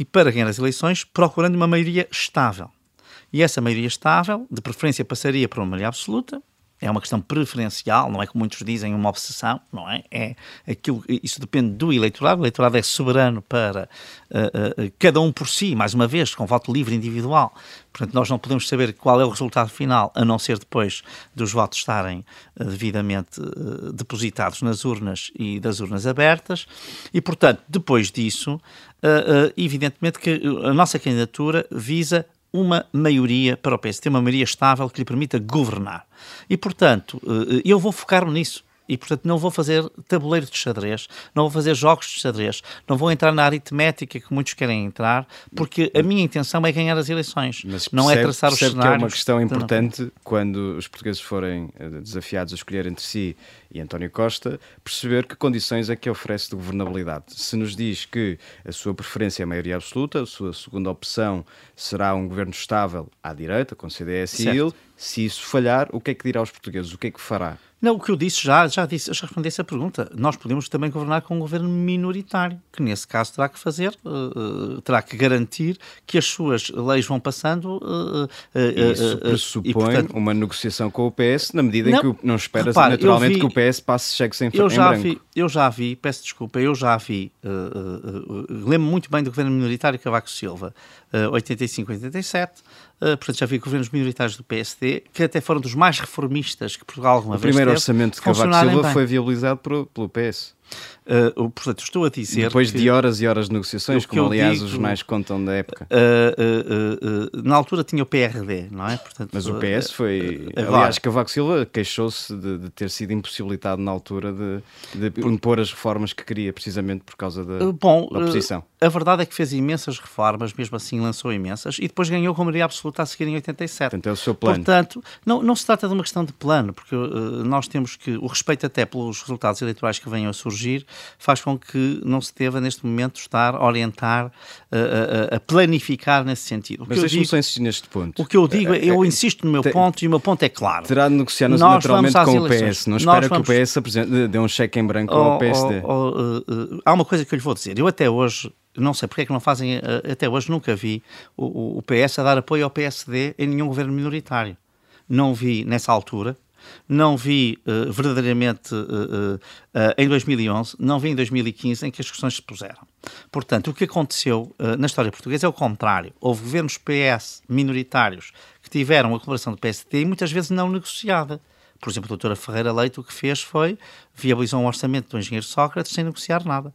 E para ganhar as eleições, procurando uma maioria estável e essa maioria estável, de preferência, passaria para uma maioria absoluta. É uma questão preferencial, não é como muitos dizem uma obsessão, não é? é aquilo, isso depende do eleitorado. O eleitorado é soberano para uh, uh, cada um por si, mais uma vez, com voto livre individual. Portanto, nós não podemos saber qual é o resultado final, a não ser depois dos votos estarem uh, devidamente depositados nas urnas e das urnas abertas. E, portanto, depois disso, evidentemente que a nossa candidatura visa uma maioria para o PS, ter uma maioria estável que lhe permita governar. E, portanto, eh, eu vou focar-me nisso e, portanto, não vou fazer tabuleiro de xadrez, não vou fazer jogos de xadrez, não vou entrar na aritmética que muitos querem entrar, porque a minha intenção é ganhar as eleições, Mas não percebe, é traçar os cenários. que é uma questão importante quando os portugueses forem eh, desafiados a escolher entre si e António Costa, perceber que condições é que oferece de governabilidade. Se nos diz que a sua preferência é a maioria absoluta, a sua segunda opção será um governo estável à direita, com CDS certo. e IL, se isso falhar, o que é que dirá aos portugueses? O que é que fará? Não, o que eu disse já, já disse, já respondi essa pergunta. Nós podemos também governar com um governo minoritário, que nesse caso terá que fazer, uh, terá que garantir que as suas leis vão passando. Uh, uh, Isso pressupõe e, portanto, uma negociação com o PS, na medida não, em que não espera naturalmente vi, que o PS passe chegue sem eu já branco. Vi, eu já vi, peço desculpa, eu já vi, lembro muito bem do governo minoritário Cavaco Silva, 85, 87, Uh, portanto, já havia governos minoritários do PSD que até foram dos mais reformistas que Portugal alguma o vez O primeiro orçamento de Cavaco Silva bem. foi viabilizado pelo PS. Uh, portanto, estou a dizer. Depois de horas e horas de negociações, como aliás digo, os jornais contam da época. Uh, uh, na altura tinha o PRD, não é? Portanto, Mas o PS foi. Agora, aliás, Cavaco Silva queixou-se de, de, ter sido impossibilitado na altura de, de impor as reformas que queria, precisamente por causa da, bom, da oposição. a verdade é que fez imensas reformas, mesmo assim lançou imensas, e depois ganhou com maioria absoluta a seguir em 87. Portanto, é o seu plano. Portanto, não, não se trata de uma questão de plano, porque nós temos que. O respeito até pelos resultados eleitorais que venham a surgir faz com que não se deva, neste momento, estar a orientar, a, a, a planificar nesse sentido. Mas deixe-me só insistir neste ponto. O que eu digo, é, eu insisto no meu ponto e o meu ponto é claro. Terá de negociar naturalmente com o PS. Não espera vamos... que o PS apresente, dê um cheque em branco oh, ao PSD. Oh, oh, uh, uh, há uma coisa que eu lhe vou dizer. Eu até hoje não sei porque é que não fazem, até hoje nunca vi o, o, PS a dar apoio ao PSD em nenhum governo minoritário. Não vi nessa altura, não vi uh, verdadeiramente uh, uh, em 2011, não vi em 2015 em que as questões se puseram. Portanto, o que aconteceu na história portuguesa é o contrário. Houve governos PS minoritários que tiveram a colaboração do PSD e muitas vezes não negociada. Por exemplo, a doutora Ferreira Leite o que fez foi viabilizou um orçamento do engenheiro Sócrates sem negociar nada.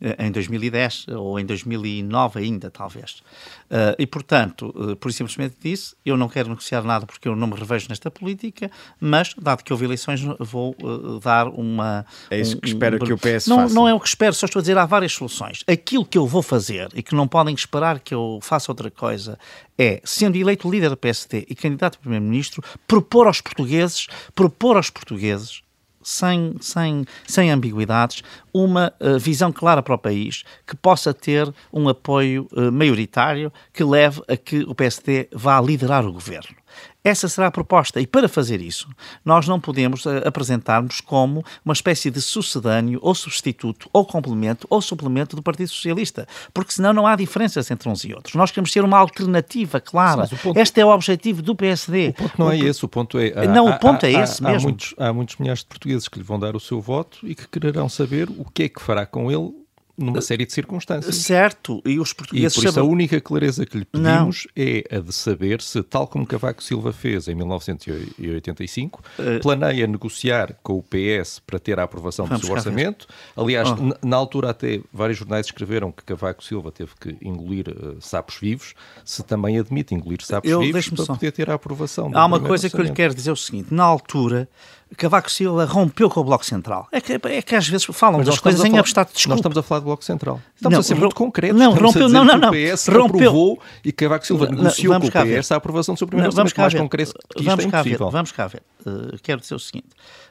Eh, em 2010 ou em 2009 ainda, talvez. Uh, e, portanto, uh, por simplesmente disse, eu não quero negociar nada porque eu não me revejo nesta política, mas, dado que houve eleições, vou uh, dar uma... É isso um, que espero um, que o PS não, faça. Não é o que espero, só estou a dizer, há várias soluções. Aquilo que eu vou fazer e que não podem esperar que eu faça outra coisa é, sendo eleito líder da PSD e candidato a primeiro-ministro, propor aos portugueses, propor aos portugueses sem, sem, sem ambiguidades, uma uh, visão clara para o país que possa ter um apoio uh, maioritário que leve a que o PSD vá liderar o governo. Essa será a proposta. E para fazer isso, nós não podemos uh, apresentar-nos como uma espécie de sucedâneo, ou substituto, ou complemento, ou suplemento do Partido Socialista. Porque senão não há diferenças entre uns e outros. Nós queremos ser uma alternativa clara. Sim, ponto... Este é o objetivo do PSD. O ponto não o... é esse. O ponto é. Há, não, o ponto há, é esse há, mesmo. Há muitos, há muitos milhares de portugueses que lhe vão dar o seu voto e que quererão saber o que é que fará com ele numa série de circunstâncias. Certo, e os portugueses... E por isso sabem... a única clareza que lhe pedimos não. é a de saber se, tal como Cavaco Silva fez em 1985, uh... Eh, planeia negociar com o PS para ter a aprovação Vamos do seu orçamento. Aliás, oh. na altura até vários jornais escreveram que Cavaco Silva teve que engolir uh, sapos vivos, se também admite engolir sapos Eu, vivos para só. poder ter a aprovação Há uma coisa orçamento. que eu lhe quero dizer o seguinte, na altura Cavaco Silva rompeu com o Bloco Central. É que, é que às vezes falam das coisas em abstrato. Desculpa. Nós estamos a falar Bloco Central. Estamos não, a ser muito concretos. Não, rompeu, não, não, não. o PS rompeu. aprovou e Cavaco Silva negociou com o PS a aprovação do seu primeiro vamos mais concreto que isto vamos é impossível. Ver, vamos cá ver. Uh, quero dizer o seguinte.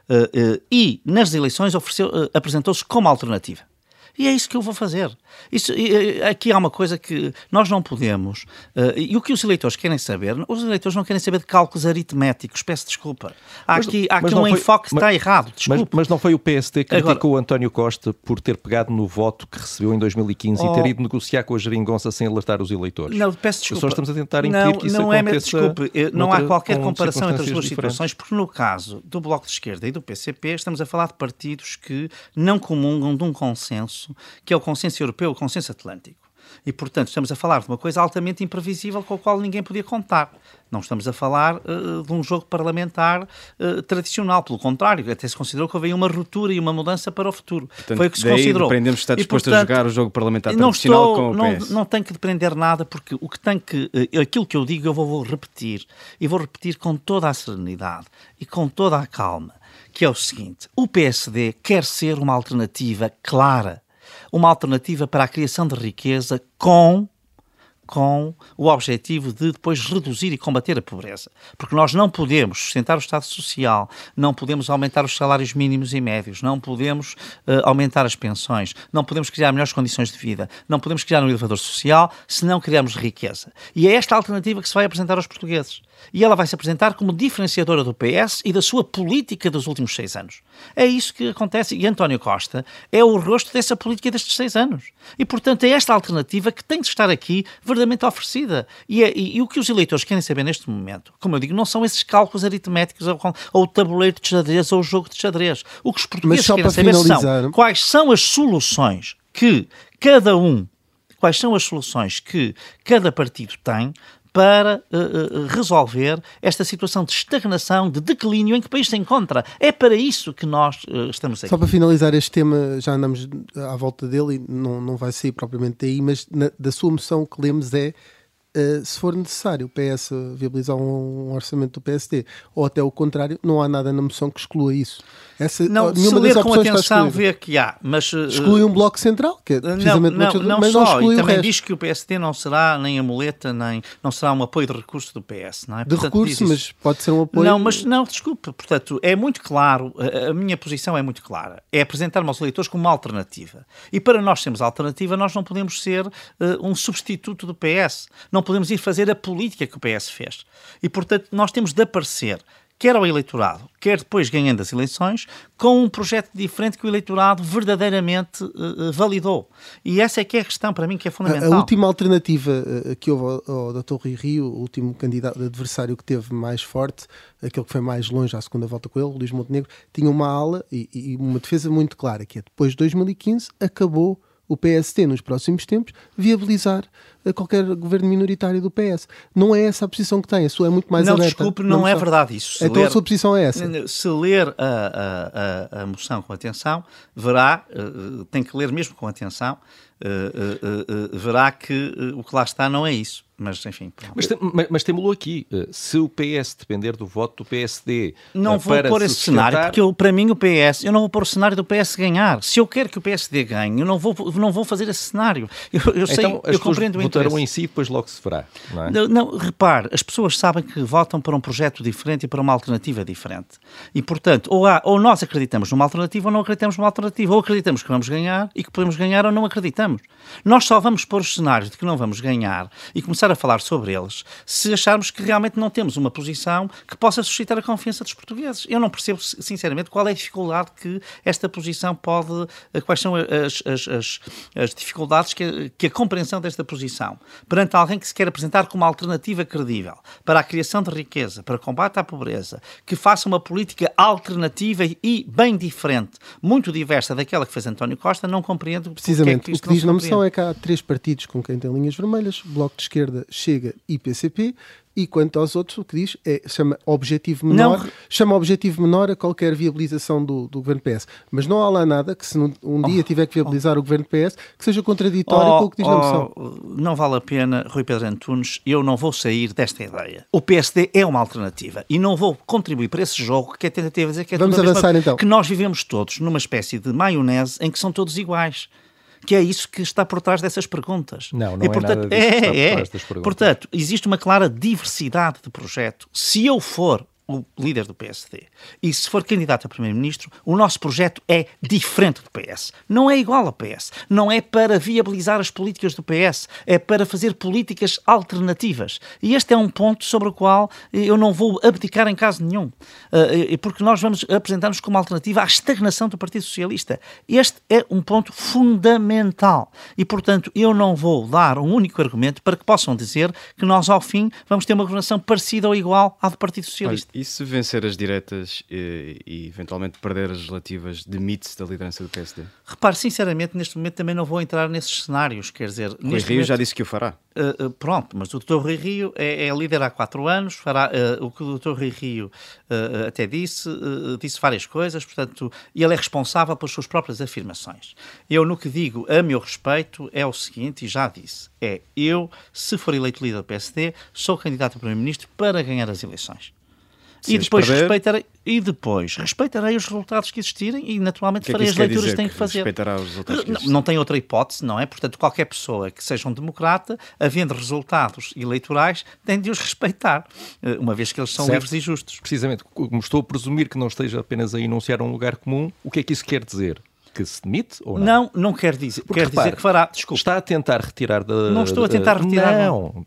Uh, uh, e nas eleições ofereceu, apresentou-se como alternativa. E é isso que eu vou fazer. Isso, aqui há uma coisa que nós não podemos. Uh, e o que os eleitores querem saber, os eleitores não querem saber de cálculos aritméticos, peço desculpa. Há mas, aqui, há aqui um foi, enfoque que mas, está errado. Mas, mas, não foi o PSD que Agora, criticou o António Costa por ter pegado no voto que recebeu em 2015 oh, e ter ido negociar com a geringonça sem alertar os eleitores. Não, peço desculpa. Só estamos a tentar impedir não, que isso não. É, desculpe, não há qualquer comparação entre as duas situações, porque no caso do Bloco de Esquerda e do PCP, estamos a falar de partidos que não comungam de um consenso, que é o consenso europeu, o consenso atlântico. E, portanto, estamos a falar de uma coisa altamente imprevisível com a qual ninguém podia contar. Não estamos a falar uh, de um jogo parlamentar uh, tradicional. Pelo contrário, até se considerou que houve uma ruptura e uma mudança para o futuro. Portanto, Foi o que se considerou. Dependemos de estar disposto e, portanto, a jogar o jogo parlamentar tradicional estou, com o não, PS. Não, não tem que depender nada, porque o que tem que. Uh, aquilo que eu digo, eu vou, vou repetir. E vou repetir com toda a serenidade e com toda a calma. Que é o seguinte: o PSD quer ser uma alternativa clara uma alternativa para a criação de riqueza com com o objetivo de depois reduzir e combater a pobreza. Porque nós não podemos sustentar o Estado Social, não podemos aumentar os salários mínimos e médios, não podemos uh, aumentar as pensões, não podemos criar melhores condições de vida, não podemos criar um elevador social se não criarmos riqueza. E é esta alternativa que se vai apresentar aos portugueses. E ela vai se apresentar como diferenciadora do PS e da sua política dos últimos seis anos. É isso que acontece. E António Costa é o rosto dessa política destes seis anos. E, portanto, é esta alternativa que tem de estar aqui verdadeiramente oferecida. E, é, e, e, o que os eleitores querem saber neste momento, como eu digo, não são esses cálculos aritméticos ou, ou o tabuleiro de xadrez ou o jogo de xadrez. O que os portugueses querem saber são quais são as soluções que cada um quais são as soluções que cada partido tem para uh, resolver esta situação de estagnação, de declínio em que o país se encontra. É para isso que nós uh, estamos aqui. Só para finalizar este tema, já andamos à volta dele e não, não vai sair propriamente daí, mas na, da sua moção o que lemos é Uh, se for necessário o PS viabilizar um, um, orçamento do PSD ou até o contrário, não há nada na moção que exclua isso. Essa, não, se ler com atenção, vê que há. Mas, uh, exclui um bloco central, que é precisamente não, não, não mas só, não exclui e também diz que o PSD não será nem a muleta, nem não será um apoio de recurso do PS. Não é? De portanto, recurso, mas pode ser um apoio. Não, mas não, desculpe. Portanto, é muito claro, a, a minha posição é muito clara. É apresentar-me aos eleitores como uma alternativa. E para nós sermos alternativa, nós não podemos ser uh, um substituto do PS. Não podemos ir fazer a política que o PS fez. E, portanto, nós temos de aparecer quer ao eleitorado, quer depois ganhando as eleições, com um projeto diferente que o eleitorado verdadeiramente uh, validou. E essa é que é a questão para mim que é fundamental. A, a última alternativa uh, que houve ao, ao Dr. Rui Rio, o último candidato adversário que teve mais forte, aquele que foi mais longe à segunda volta com ele, Luís Montenegro, tinha uma ala e, e uma defesa muito clara, que é depois de 2015 acabou o PST nos próximos tempos viabilizar qualquer governo minoritário do PS. Não é essa a posição que tem, a sua é muito mais não, aberta. Desculpe, não, não é verdade isso. Se então ler, a sua posição é essa. Se ler a, a, a, a moção com atenção, verá, uh, tem que ler mesmo com atenção, uh, verá que o que lá está não é isso. Mas, enfim. Mas, mas, mas temos-lo aqui. Se o PS depender do voto do PSD. Não vou pôr esse cenário, porque eu, para mim o PS. Eu não vou pôr o cenário do PS ganhar. Se eu quero que o PSD ganhe, eu não vou, não vou fazer esse cenário. Eu, eu sei, então, eu compreendo o votarão em si e depois logo se verá. Não, é? não, não, repare, as pessoas sabem que votam para um projeto diferente e para uma alternativa diferente. E, portanto, ou, há, ou nós acreditamos numa alternativa ou não acreditamos numa alternativa. Ou acreditamos que vamos ganhar e que podemos ganhar ou não acreditamos. Nós só vamos pôr os cenários de que não vamos ganhar e começar a falar sobre eles se acharmos que realmente não temos uma posição que possa suscitar a confiança dos portugueses. Eu não percebo, sinceramente, qual é a dificuldade que esta posição pode. Quais são as, as, as, as dificuldades que, que a compreensão desta posição perante alguém que se quer apresentar como uma alternativa credível para a criação de riqueza, para combate à pobreza, que faça uma política alternativa e bem diferente, muito diversa daquela que fez António Costa, não compreendo Precisamente, que é que o que diz na moção é que há três partidos com quem tem linhas vermelhas, Bloco de Esquerda, Chega e PCP, e quanto aos outros, o que diz é chama objetivo menor, não. chama objetivo menor a qualquer viabilização do, do governo PS. Mas não há lá nada que, se um, oh, dia tiver que viabilizar oh, o governo PS, que seja contraditório oh, com o que diz na moção. Oh, não vale a pena, Rui Pedro Antunes, eu não vou sair desta ideia. O PSD é uma alternativa e não vou contribuir para esse jogo que é tentativa de dizer que é Vamos avançar então. Que nós vivemos todos numa espécie de maionese em que são todos iguais que é isso que está por trás dessas perguntas. Não, não e, portanto, é nada disso é, é, é. Portanto, existe uma clara diversidade de projeto. Se eu for o líder do PSD. E se for candidato a primeiro-ministro, o nosso projeto é diferente do PS. Não é igual ao PS. Não é para viabilizar as políticas do PS. É para fazer políticas alternativas. E este é um ponto sobre o qual eu não vou abdicar em caso nenhum. Eh, porque nós vamos apresentar-nos como alternativa à estagnação do Partido Socialista. Este é um ponto fundamental. E, portanto, eu não vou dar um único argumento para que possam dizer que nós, ao fim, vamos ter uma governação parecida ou igual à do Partido Socialista. E se vencer as diretas e, e eventualmente perder as relativas, demite-se da liderança do PSD? Repare, sinceramente, neste momento também não vou entrar nesses cenários. Quer dizer, Rui Rio momento, já disse que o fará. Uh, uh, pronto, mas o Dr. Rui Rio é, é, líder há quatro anos, fará uh, o que o Dr. Rui Rio até disse, disse várias coisas, portanto, ele é responsável pelas suas próprias afirmações. Eu, no que digo a meu respeito, é o seguinte, e já disse, é eu, se for eleito líder do PSD, sou candidato a Primeiro-Ministro para ganhar as eleições e depois perder... respeitarei e depois respeitarei os resultados que existirem e naturalmente que farei é que as leituras que tenho que fazer. Respeitará os resultados não, não tem outra hipótese, não é? Portanto, qualquer pessoa que seja um democrata, havendo resultados eleitorais, tem de os respeitar, eh, uma vez que eles são certo. livres e justos. Precisamente, como estou a presumir que não esteja apenas a enunciar um lugar comum, o que é que isso quer dizer? Que se demite ou não? Não, não quer dizer. Porque, quer repara, dizer que fará. Desculpa. Está a tentar retirar da. Não estou a tentar retirar. Não,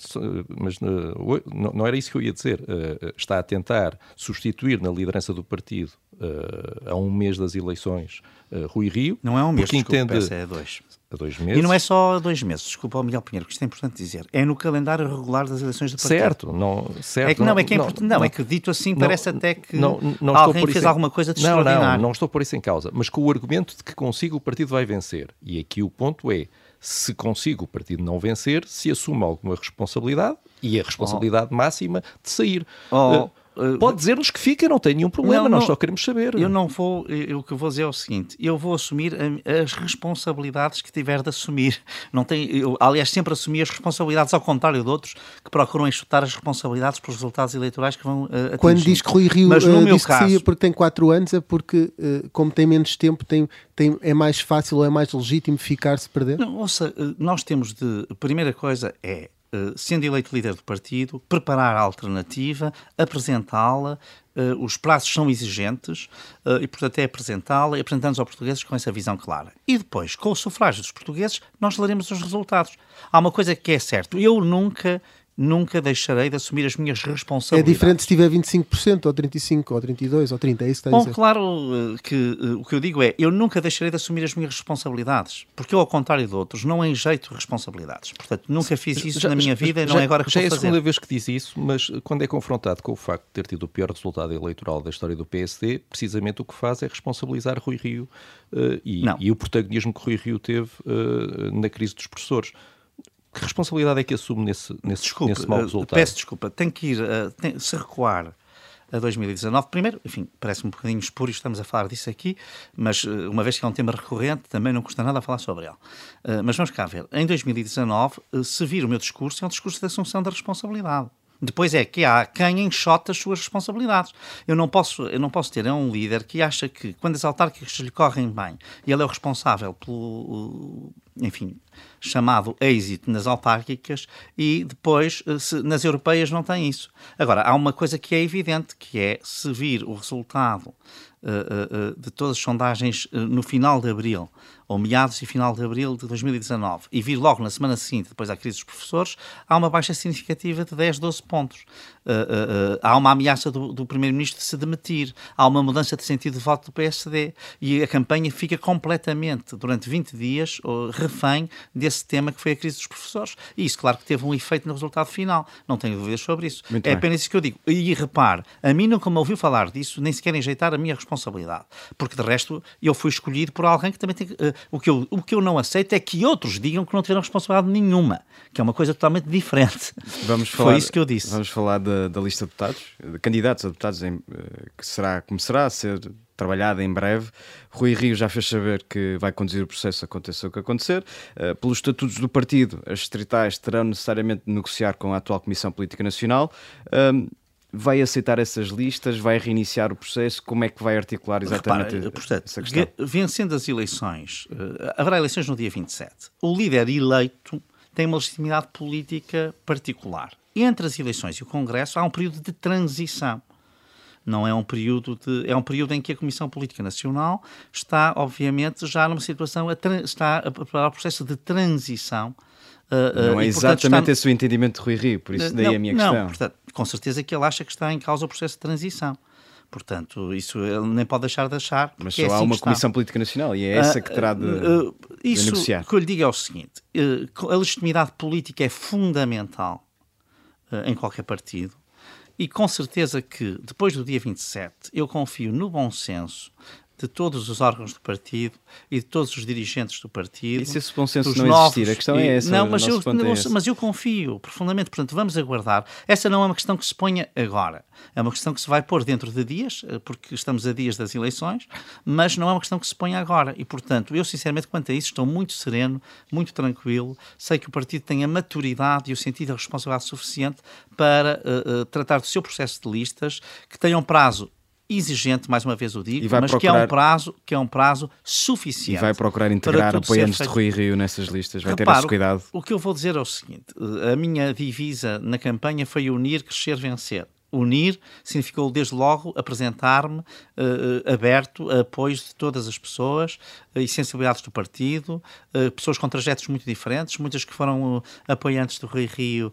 mas uh, não era isso que eu ia dizer. Uh, está a tentar substituir na liderança do partido uh, a um mês das eleições Rui Rio. Não é um mês, desculpa, entende... é dois a dois meses. E não é só dois meses, desculpa, Miguel Pinheiro, que isto é importante dizer. É no calendário regular das eleições do partido. Certo, não, certo. É que não, é que é importante. Não, não, é que dito assim não, parece até que não, não alguém fez alguma coisa de não, extraordinário. Não, não estou por isso em causa, mas com o argumento de que consigo o partido vai vencer. E aqui o ponto é, se consigo o partido não vencer, se assume alguma responsabilidade e a responsabilidade oh. máxima de sair. Oh. Uh, Pode dizer-nos que fica, não tem nenhum problema, não, nós só queremos saber. Eu não vou, eu, o que vou dizer é o seguinte: eu vou assumir as responsabilidades que tiver de assumir. Não tem, eu, aliás, sempre assumi as responsabilidades, ao contrário de outros que procuram enxutar as responsabilidades pelos resultados eleitorais que vão uh, atingir. Quando diz que Rui Rio Mas, no uh, meu caso, que saia porque tem 4 anos, é porque, uh, como tem menos tempo, tem, tem, é mais fácil ou é mais legítimo ficar-se perder? Não, ouça, nós temos de. A primeira coisa é eh, sendo eleito líder do partido, preparar a alternativa, apresentá-la. Uh, os prazos são exigentes uh, e, portanto, é apresentá-la e apresentando-nos aos portugueses com essa visão clara. E depois, com o sufrágio dos portugueses, nós leremos os resultados. Há uma coisa que é certo: eu nunca nunca deixarei de assumir as minhas responsabilidades. É diferente se tiver 25%, ou 35%, ou 32%, ou 30%, é isso que está Bom, a dizer? claro eh, que uh, o que eu digo é, eu nunca deixarei de assumir as minhas responsabilidades, porque eu, ao contrário de outros, não enjeito responsabilidades. Portanto, nunca fiz isso já, na minha vida e não é agora que Já é a segunda vez que diz isso, mas quando é confrontado com o facto de ter tido o pior resultado eleitoral da história do PSD, precisamente o que faz é responsabilizar Rui Rio uh, e, e, o protagonismo que Rui Rio teve uh, na crise dos professores. Que responsabilidade é que assume nesse, nesse, desculpa, nesse mau eh, resultado? Peço desculpa, tem que ir, uh, tem, se recuar a 2019. Primeiro, enfim, parece um bocadinho espúrio, estamos a falar disso aqui, mas uh, uma vez que é um tema recorrente, também não custa nada a falar sobre ele. Mas vamos cá ver. Em 2019, se vir o meu discurso, é um discurso de assunção da responsabilidade. Depois é que há quem enxota as suas responsabilidades. Eu não posso, eu não posso ter é um líder que acha que quando as autárquicas lhe correm bem e ele é o responsável pelo, enfim, chamado êxito nas autárquicas e depois eh, se, nas europeias não tem isso. Agora, há uma coisa que é evidente, que é se vir o resultado uh, uh, uh, de todas as sondagens no final de abril ou meados e final de abril de 2019, e vir logo na semana seguinte, depois da crise dos professores, há uma baixa significativa de 10, 12 pontos. Uh, uh, uh, há uma ameaça do, do Primeiro-Ministro de se demitir, há uma mudança de sentido de voto do PSD e a campanha fica completamente, durante 20 dias, refém desse tema que foi a crise dos professores. E isso, claro, que teve um efeito no resultado final. Não tenho dúvidas sobre isso. Muito é bem. apenas isso que eu digo. E repare, a mim nunca me ouviu falar disso, nem sequer enjeitar a minha responsabilidade. Porque, de resto, eu fui escolhido por alguém que também tem. o, que eu, o que eu não aceito é que outros digam que não tiveram responsabilidade nenhuma, que é uma coisa totalmente diferente. Vamos falar, Foi isso que eu disse. Vamos falar da, da lista de deputados, de candidatos a deputados, em, eh, que será, começará a ser trabalhada em breve. Rui Rio já fez saber que vai conduzir o processo, aconteça o que acontecer. Uh, pelos estatutos do partido, as distritais terão necessariamente de negociar com a atual Comissão Política Nacional. Uh, vai aceitar essas listas? Vai reiniciar o processo? Como é que vai articular exatamente Repara, portanto, essa questão? Vencendo as eleições, uh, haverá eleições no dia 27. O líder eleito tem uma legitimidade política particular. Entre as eleições e o Congresso há um período de transição não é um período de, é um período em que a Comissão Política Nacional está, obviamente, já numa situação, a, está a preparar o processo de transição. Uh, não é e, exatamente portanto, está... esse o entendimento de Rui Rio, por isso daí não, a minha questão. Não, portanto, com certeza que ele acha que está em causa o processo de transição. Portanto, isso ele nem pode deixar de achar. Mas só é há assim uma Comissão Política Nacional e é essa que terá de, uh, uh, isso, de negociar. O que eu lhe digo é o seguinte: uh, a legitimidade política é fundamental em qualquer partido e com certeza que, depois do dia 27, eu confio no bom senso de todos os órgãos do partido e de todos os dirigentes do partido. E se esse bom senso não novos, existir? A questão é essa. Não, mas eu, é mas eu confio profundamente. Portanto, vamos aguardar. Essa não é uma questão que se ponha agora. É uma questão que se vai pôr dentro de dias, eh, porque estamos a dias das eleições, mas não é uma questão que se ponha agora. E, portanto, eu, sinceramente, quanto a isso, estou muito sereno, muito tranquilo. Sei que o partido tem a maturidade e o sentido da responsabilidade suficiente para uh, uh, tratar do seu processo de listas, que tenham prazo exigente, mais uma vez o digo, mas procurar... que é um prazo que é um prazo suficiente. E vai procurar integrar apoiantes de Rui Rio nessas listas, vai ter esse cuidado. O, o que eu vou dizer é o seguinte: a minha divisa na campanha foi unir, crescer, vencer unir significou desde logo apresentar-me uh, aberto a apoios de todas as pessoas uh, e sensibilidades do partido, uh, pessoas com trajetos muito diferentes, muitas que foram apoiantes do Rui Rio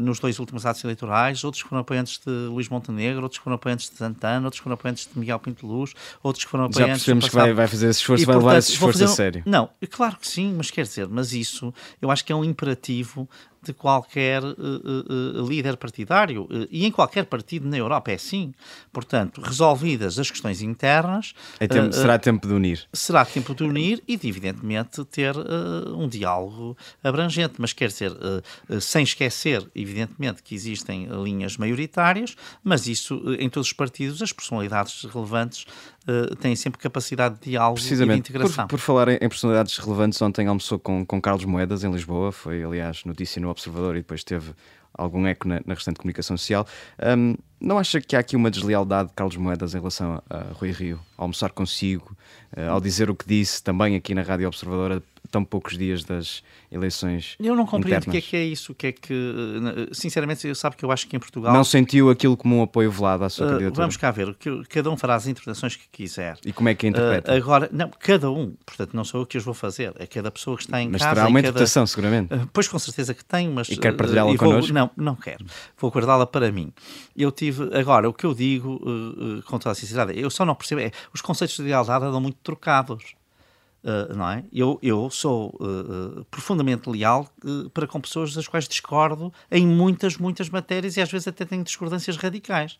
nos dois últimos atos eleitorais, outros foram apoiantes de Luís Montenegro, outros foram apoiantes de Santana, outros foram apoiantes de Miguel Pinto Luz, outros que foram apoiantes... Já percebemos que vai, vai, fazer esse esforço, e, vai levar esse esforço a sério. Não, claro que sim, mas quer dizer, mas isso eu acho que é um imperativo de qualquer uh, uh, líder partidário. Uh, e em qualquer partido na Europa é assim. Portanto, resolvidas as questões internas. É tempo, será tempo de unir. Será tempo de unir e de, evidentemente, ter um diálogo abrangente. Mas quer dizer, sem esquecer, evidentemente, que existem linhas maioritárias, mas isso, em todos os partidos, as personalidades relevantes uh, têm sempre capacidade de diálogo e de integração. Por, por falar em, personalidades relevantes, ontem almoçou com, com Carlos Moedas em Lisboa, foi aliás notícia no Observador e depois teve algum eco na, na restante comunicação social. Um, não acha que há aqui uma deslealdade de Carlos Moedas em relação a, a Rui Rio, almoçar consigo, ao dizer o que disse também aqui na Rádio Observadora, tão poucos dias das eleições Eu não compreendo o que é que é isso, o que é que, sinceramente, eu sabe que eu acho que em Portugal... Não sentiu aquilo como um apoio velado à sua uh, candidatura? Vamos cá ver, cada um fará as interpretações que quiser. E como é que interpreta? Uh, agora, não, cada um, portanto, não sou eu que os vou fazer, é cada pessoa que está em mas casa... Mas terá uma cada... interpretação, seguramente. Uh, pois, com certeza que tem, mas... E quer partilhá-la connosco? Não, não quero. Vou guardá-la para mim. Eu tive... Agora, o que eu digo, com toda a sinceridade, eu só não percebo, é, os conceitos de lealdade andam muito trocados. Uh, não é? eu, eu sou uh, uh, profundamente leal para com pessoas das quais discordo em muitas, muitas matérias e às vezes até tenho discordâncias radicais.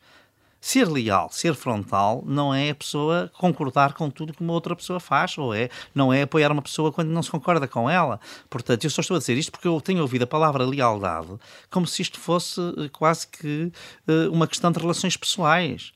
Ser leal, ser frontal, não é a pessoa concordar com tudo que uma outra pessoa faz, ou é, não é apoiar uma pessoa quando não se concorda com ela. Portanto, eu só estou a dizer isto porque eu tenho ouvido a palavra lealdade como se isto fosse quase que uma questão de relações pessoais.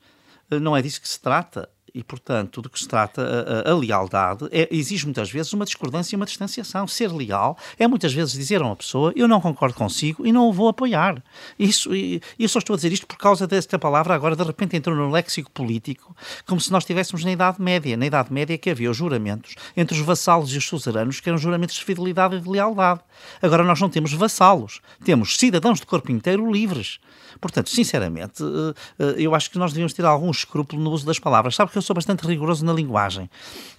Não é disso que se trata e, portanto, do que se trata, a, a, a lealdade é, exige muitas vezes uma discordância e uma distanciação. Ser leal é muitas vezes dizer a uma pessoa eu não concordo consigo e não o vou apoiar. Isso, e eu só estou a dizer isto por causa desta palavra agora de repente entrou no léxico político como se nós estivéssemos na Idade Média. Na Idade Média que havia os juramentos entre os vassalos e os suzeranos que eram juramentos de fidelidade e de lealdade. Agora nós não temos vassalos, temos cidadãos de corpo inteiro livres. Portanto, sinceramente, eh, eh, eu acho que nós devíamos ter algum escrúpulo no uso das palavras. Sabe que eu sou bastante rigoroso na linguagem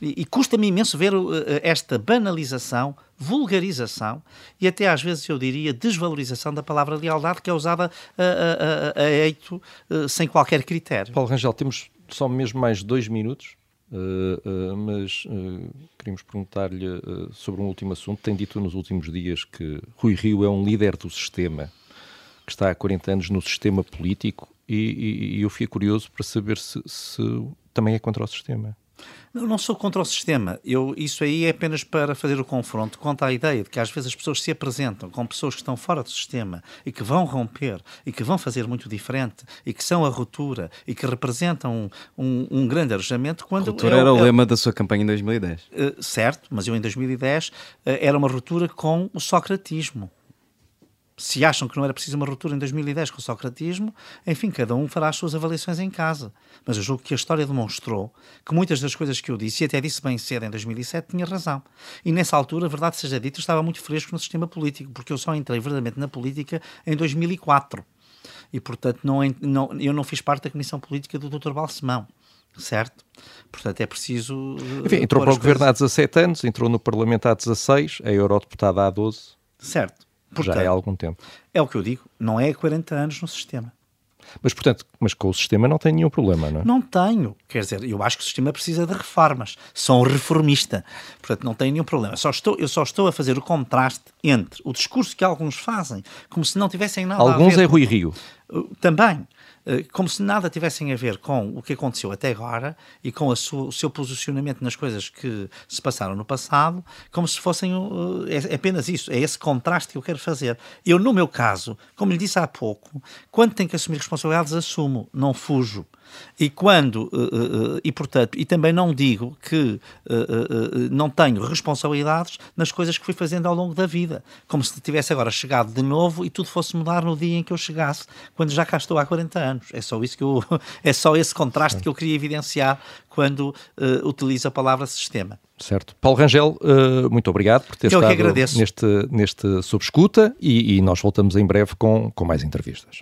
e, custa-me imenso ver eh, esta banalização, vulgarização e até às vezes eu diria desvalorização da palavra lealdade que é usada a, a, a, a eito sem qualquer critério. Paulo Rangel, temos só mesmo mais dois minutos. Uh, uh, mas uh, queríamos perguntar-lhe sobre um último assunto. Tem dito nos últimos dias que Rui Rio é um líder do sistema que está há 40 anos no sistema político e, e, e eu fiquei curioso para saber se, se, também é contra o sistema. Não, não sou contra o sistema. Eu, isso aí é apenas para fazer o confronto contra a ideia de que às vezes as pessoas se apresentam com pessoas que estão fora do sistema e que vão romper e que vão fazer muito diferente e que são a ruptura e que representam um, um, um grande arejamento. Quando ruptura era o lema da sua campanha em 2010. Uh, eh, certo, mas eu em 2010 uh, eh, era uma ruptura com o socratismo se acham que não era preciso uma ruptura em 2010 com o socratismo, enfim, cada um fará as suas avaliações em casa. Mas eu julgo que a história demonstrou que muitas das coisas que eu disse, e até disse bem cedo em 2007, tinha razão. E nessa altura, a verdade seja dita, estava muito fresco no sistema político, porque eu só entrei verdadeiramente na política em 2004. E, portanto, não, não, eu não fiz parte da comissão política do Dr. Balsemão certo? Portanto, é preciso. Enfim, entrou para o governo há 17 anos, entrou no Parlamento há 16, é eurodeputada há 12. Certo. Portanto, já é há algum tempo. É o que eu digo, não é 40 anos no sistema. Mas, portanto, mas com o sistema não tem nenhum problema, não é? Não tenho. Quer dizer, eu acho que o sistema precisa de reformas. Sou um reformista. Portanto, não tenho nenhum problema. Só estou, eu só estou a fazer o contraste entre o discurso que alguns fazem, como se não tivessem nada alguns a ver... Alguns é Rui Rio. Também. Eh, como se nada tivessem a ver com o que aconteceu até agora e com sua, o seu posicionamento nas coisas que se passaram no passado, como se fossem é, apenas isso, é esse contraste que eu quero fazer. Eu, no meu caso, como lhe disse há pouco, quando tenho que assumir responsabilidades, assumo, não fujo. E quando, uh, uh, e portanto, e também não digo que uh, não tenho responsabilidades nas coisas que fui fazendo ao longo da vida, como se tivesse agora chegado de novo e tudo fosse mudar no dia em que eu chegasse, quando já cá estou há 40 anos. É só isso que eu, é só esse contraste que eu queria evidenciar quando utilizo a palavra sistema. Certo. Paulo Rangel, muito obrigado por ter eu estado neste, neste Subscuta e, e nós voltamos em breve com, com mais entrevistas.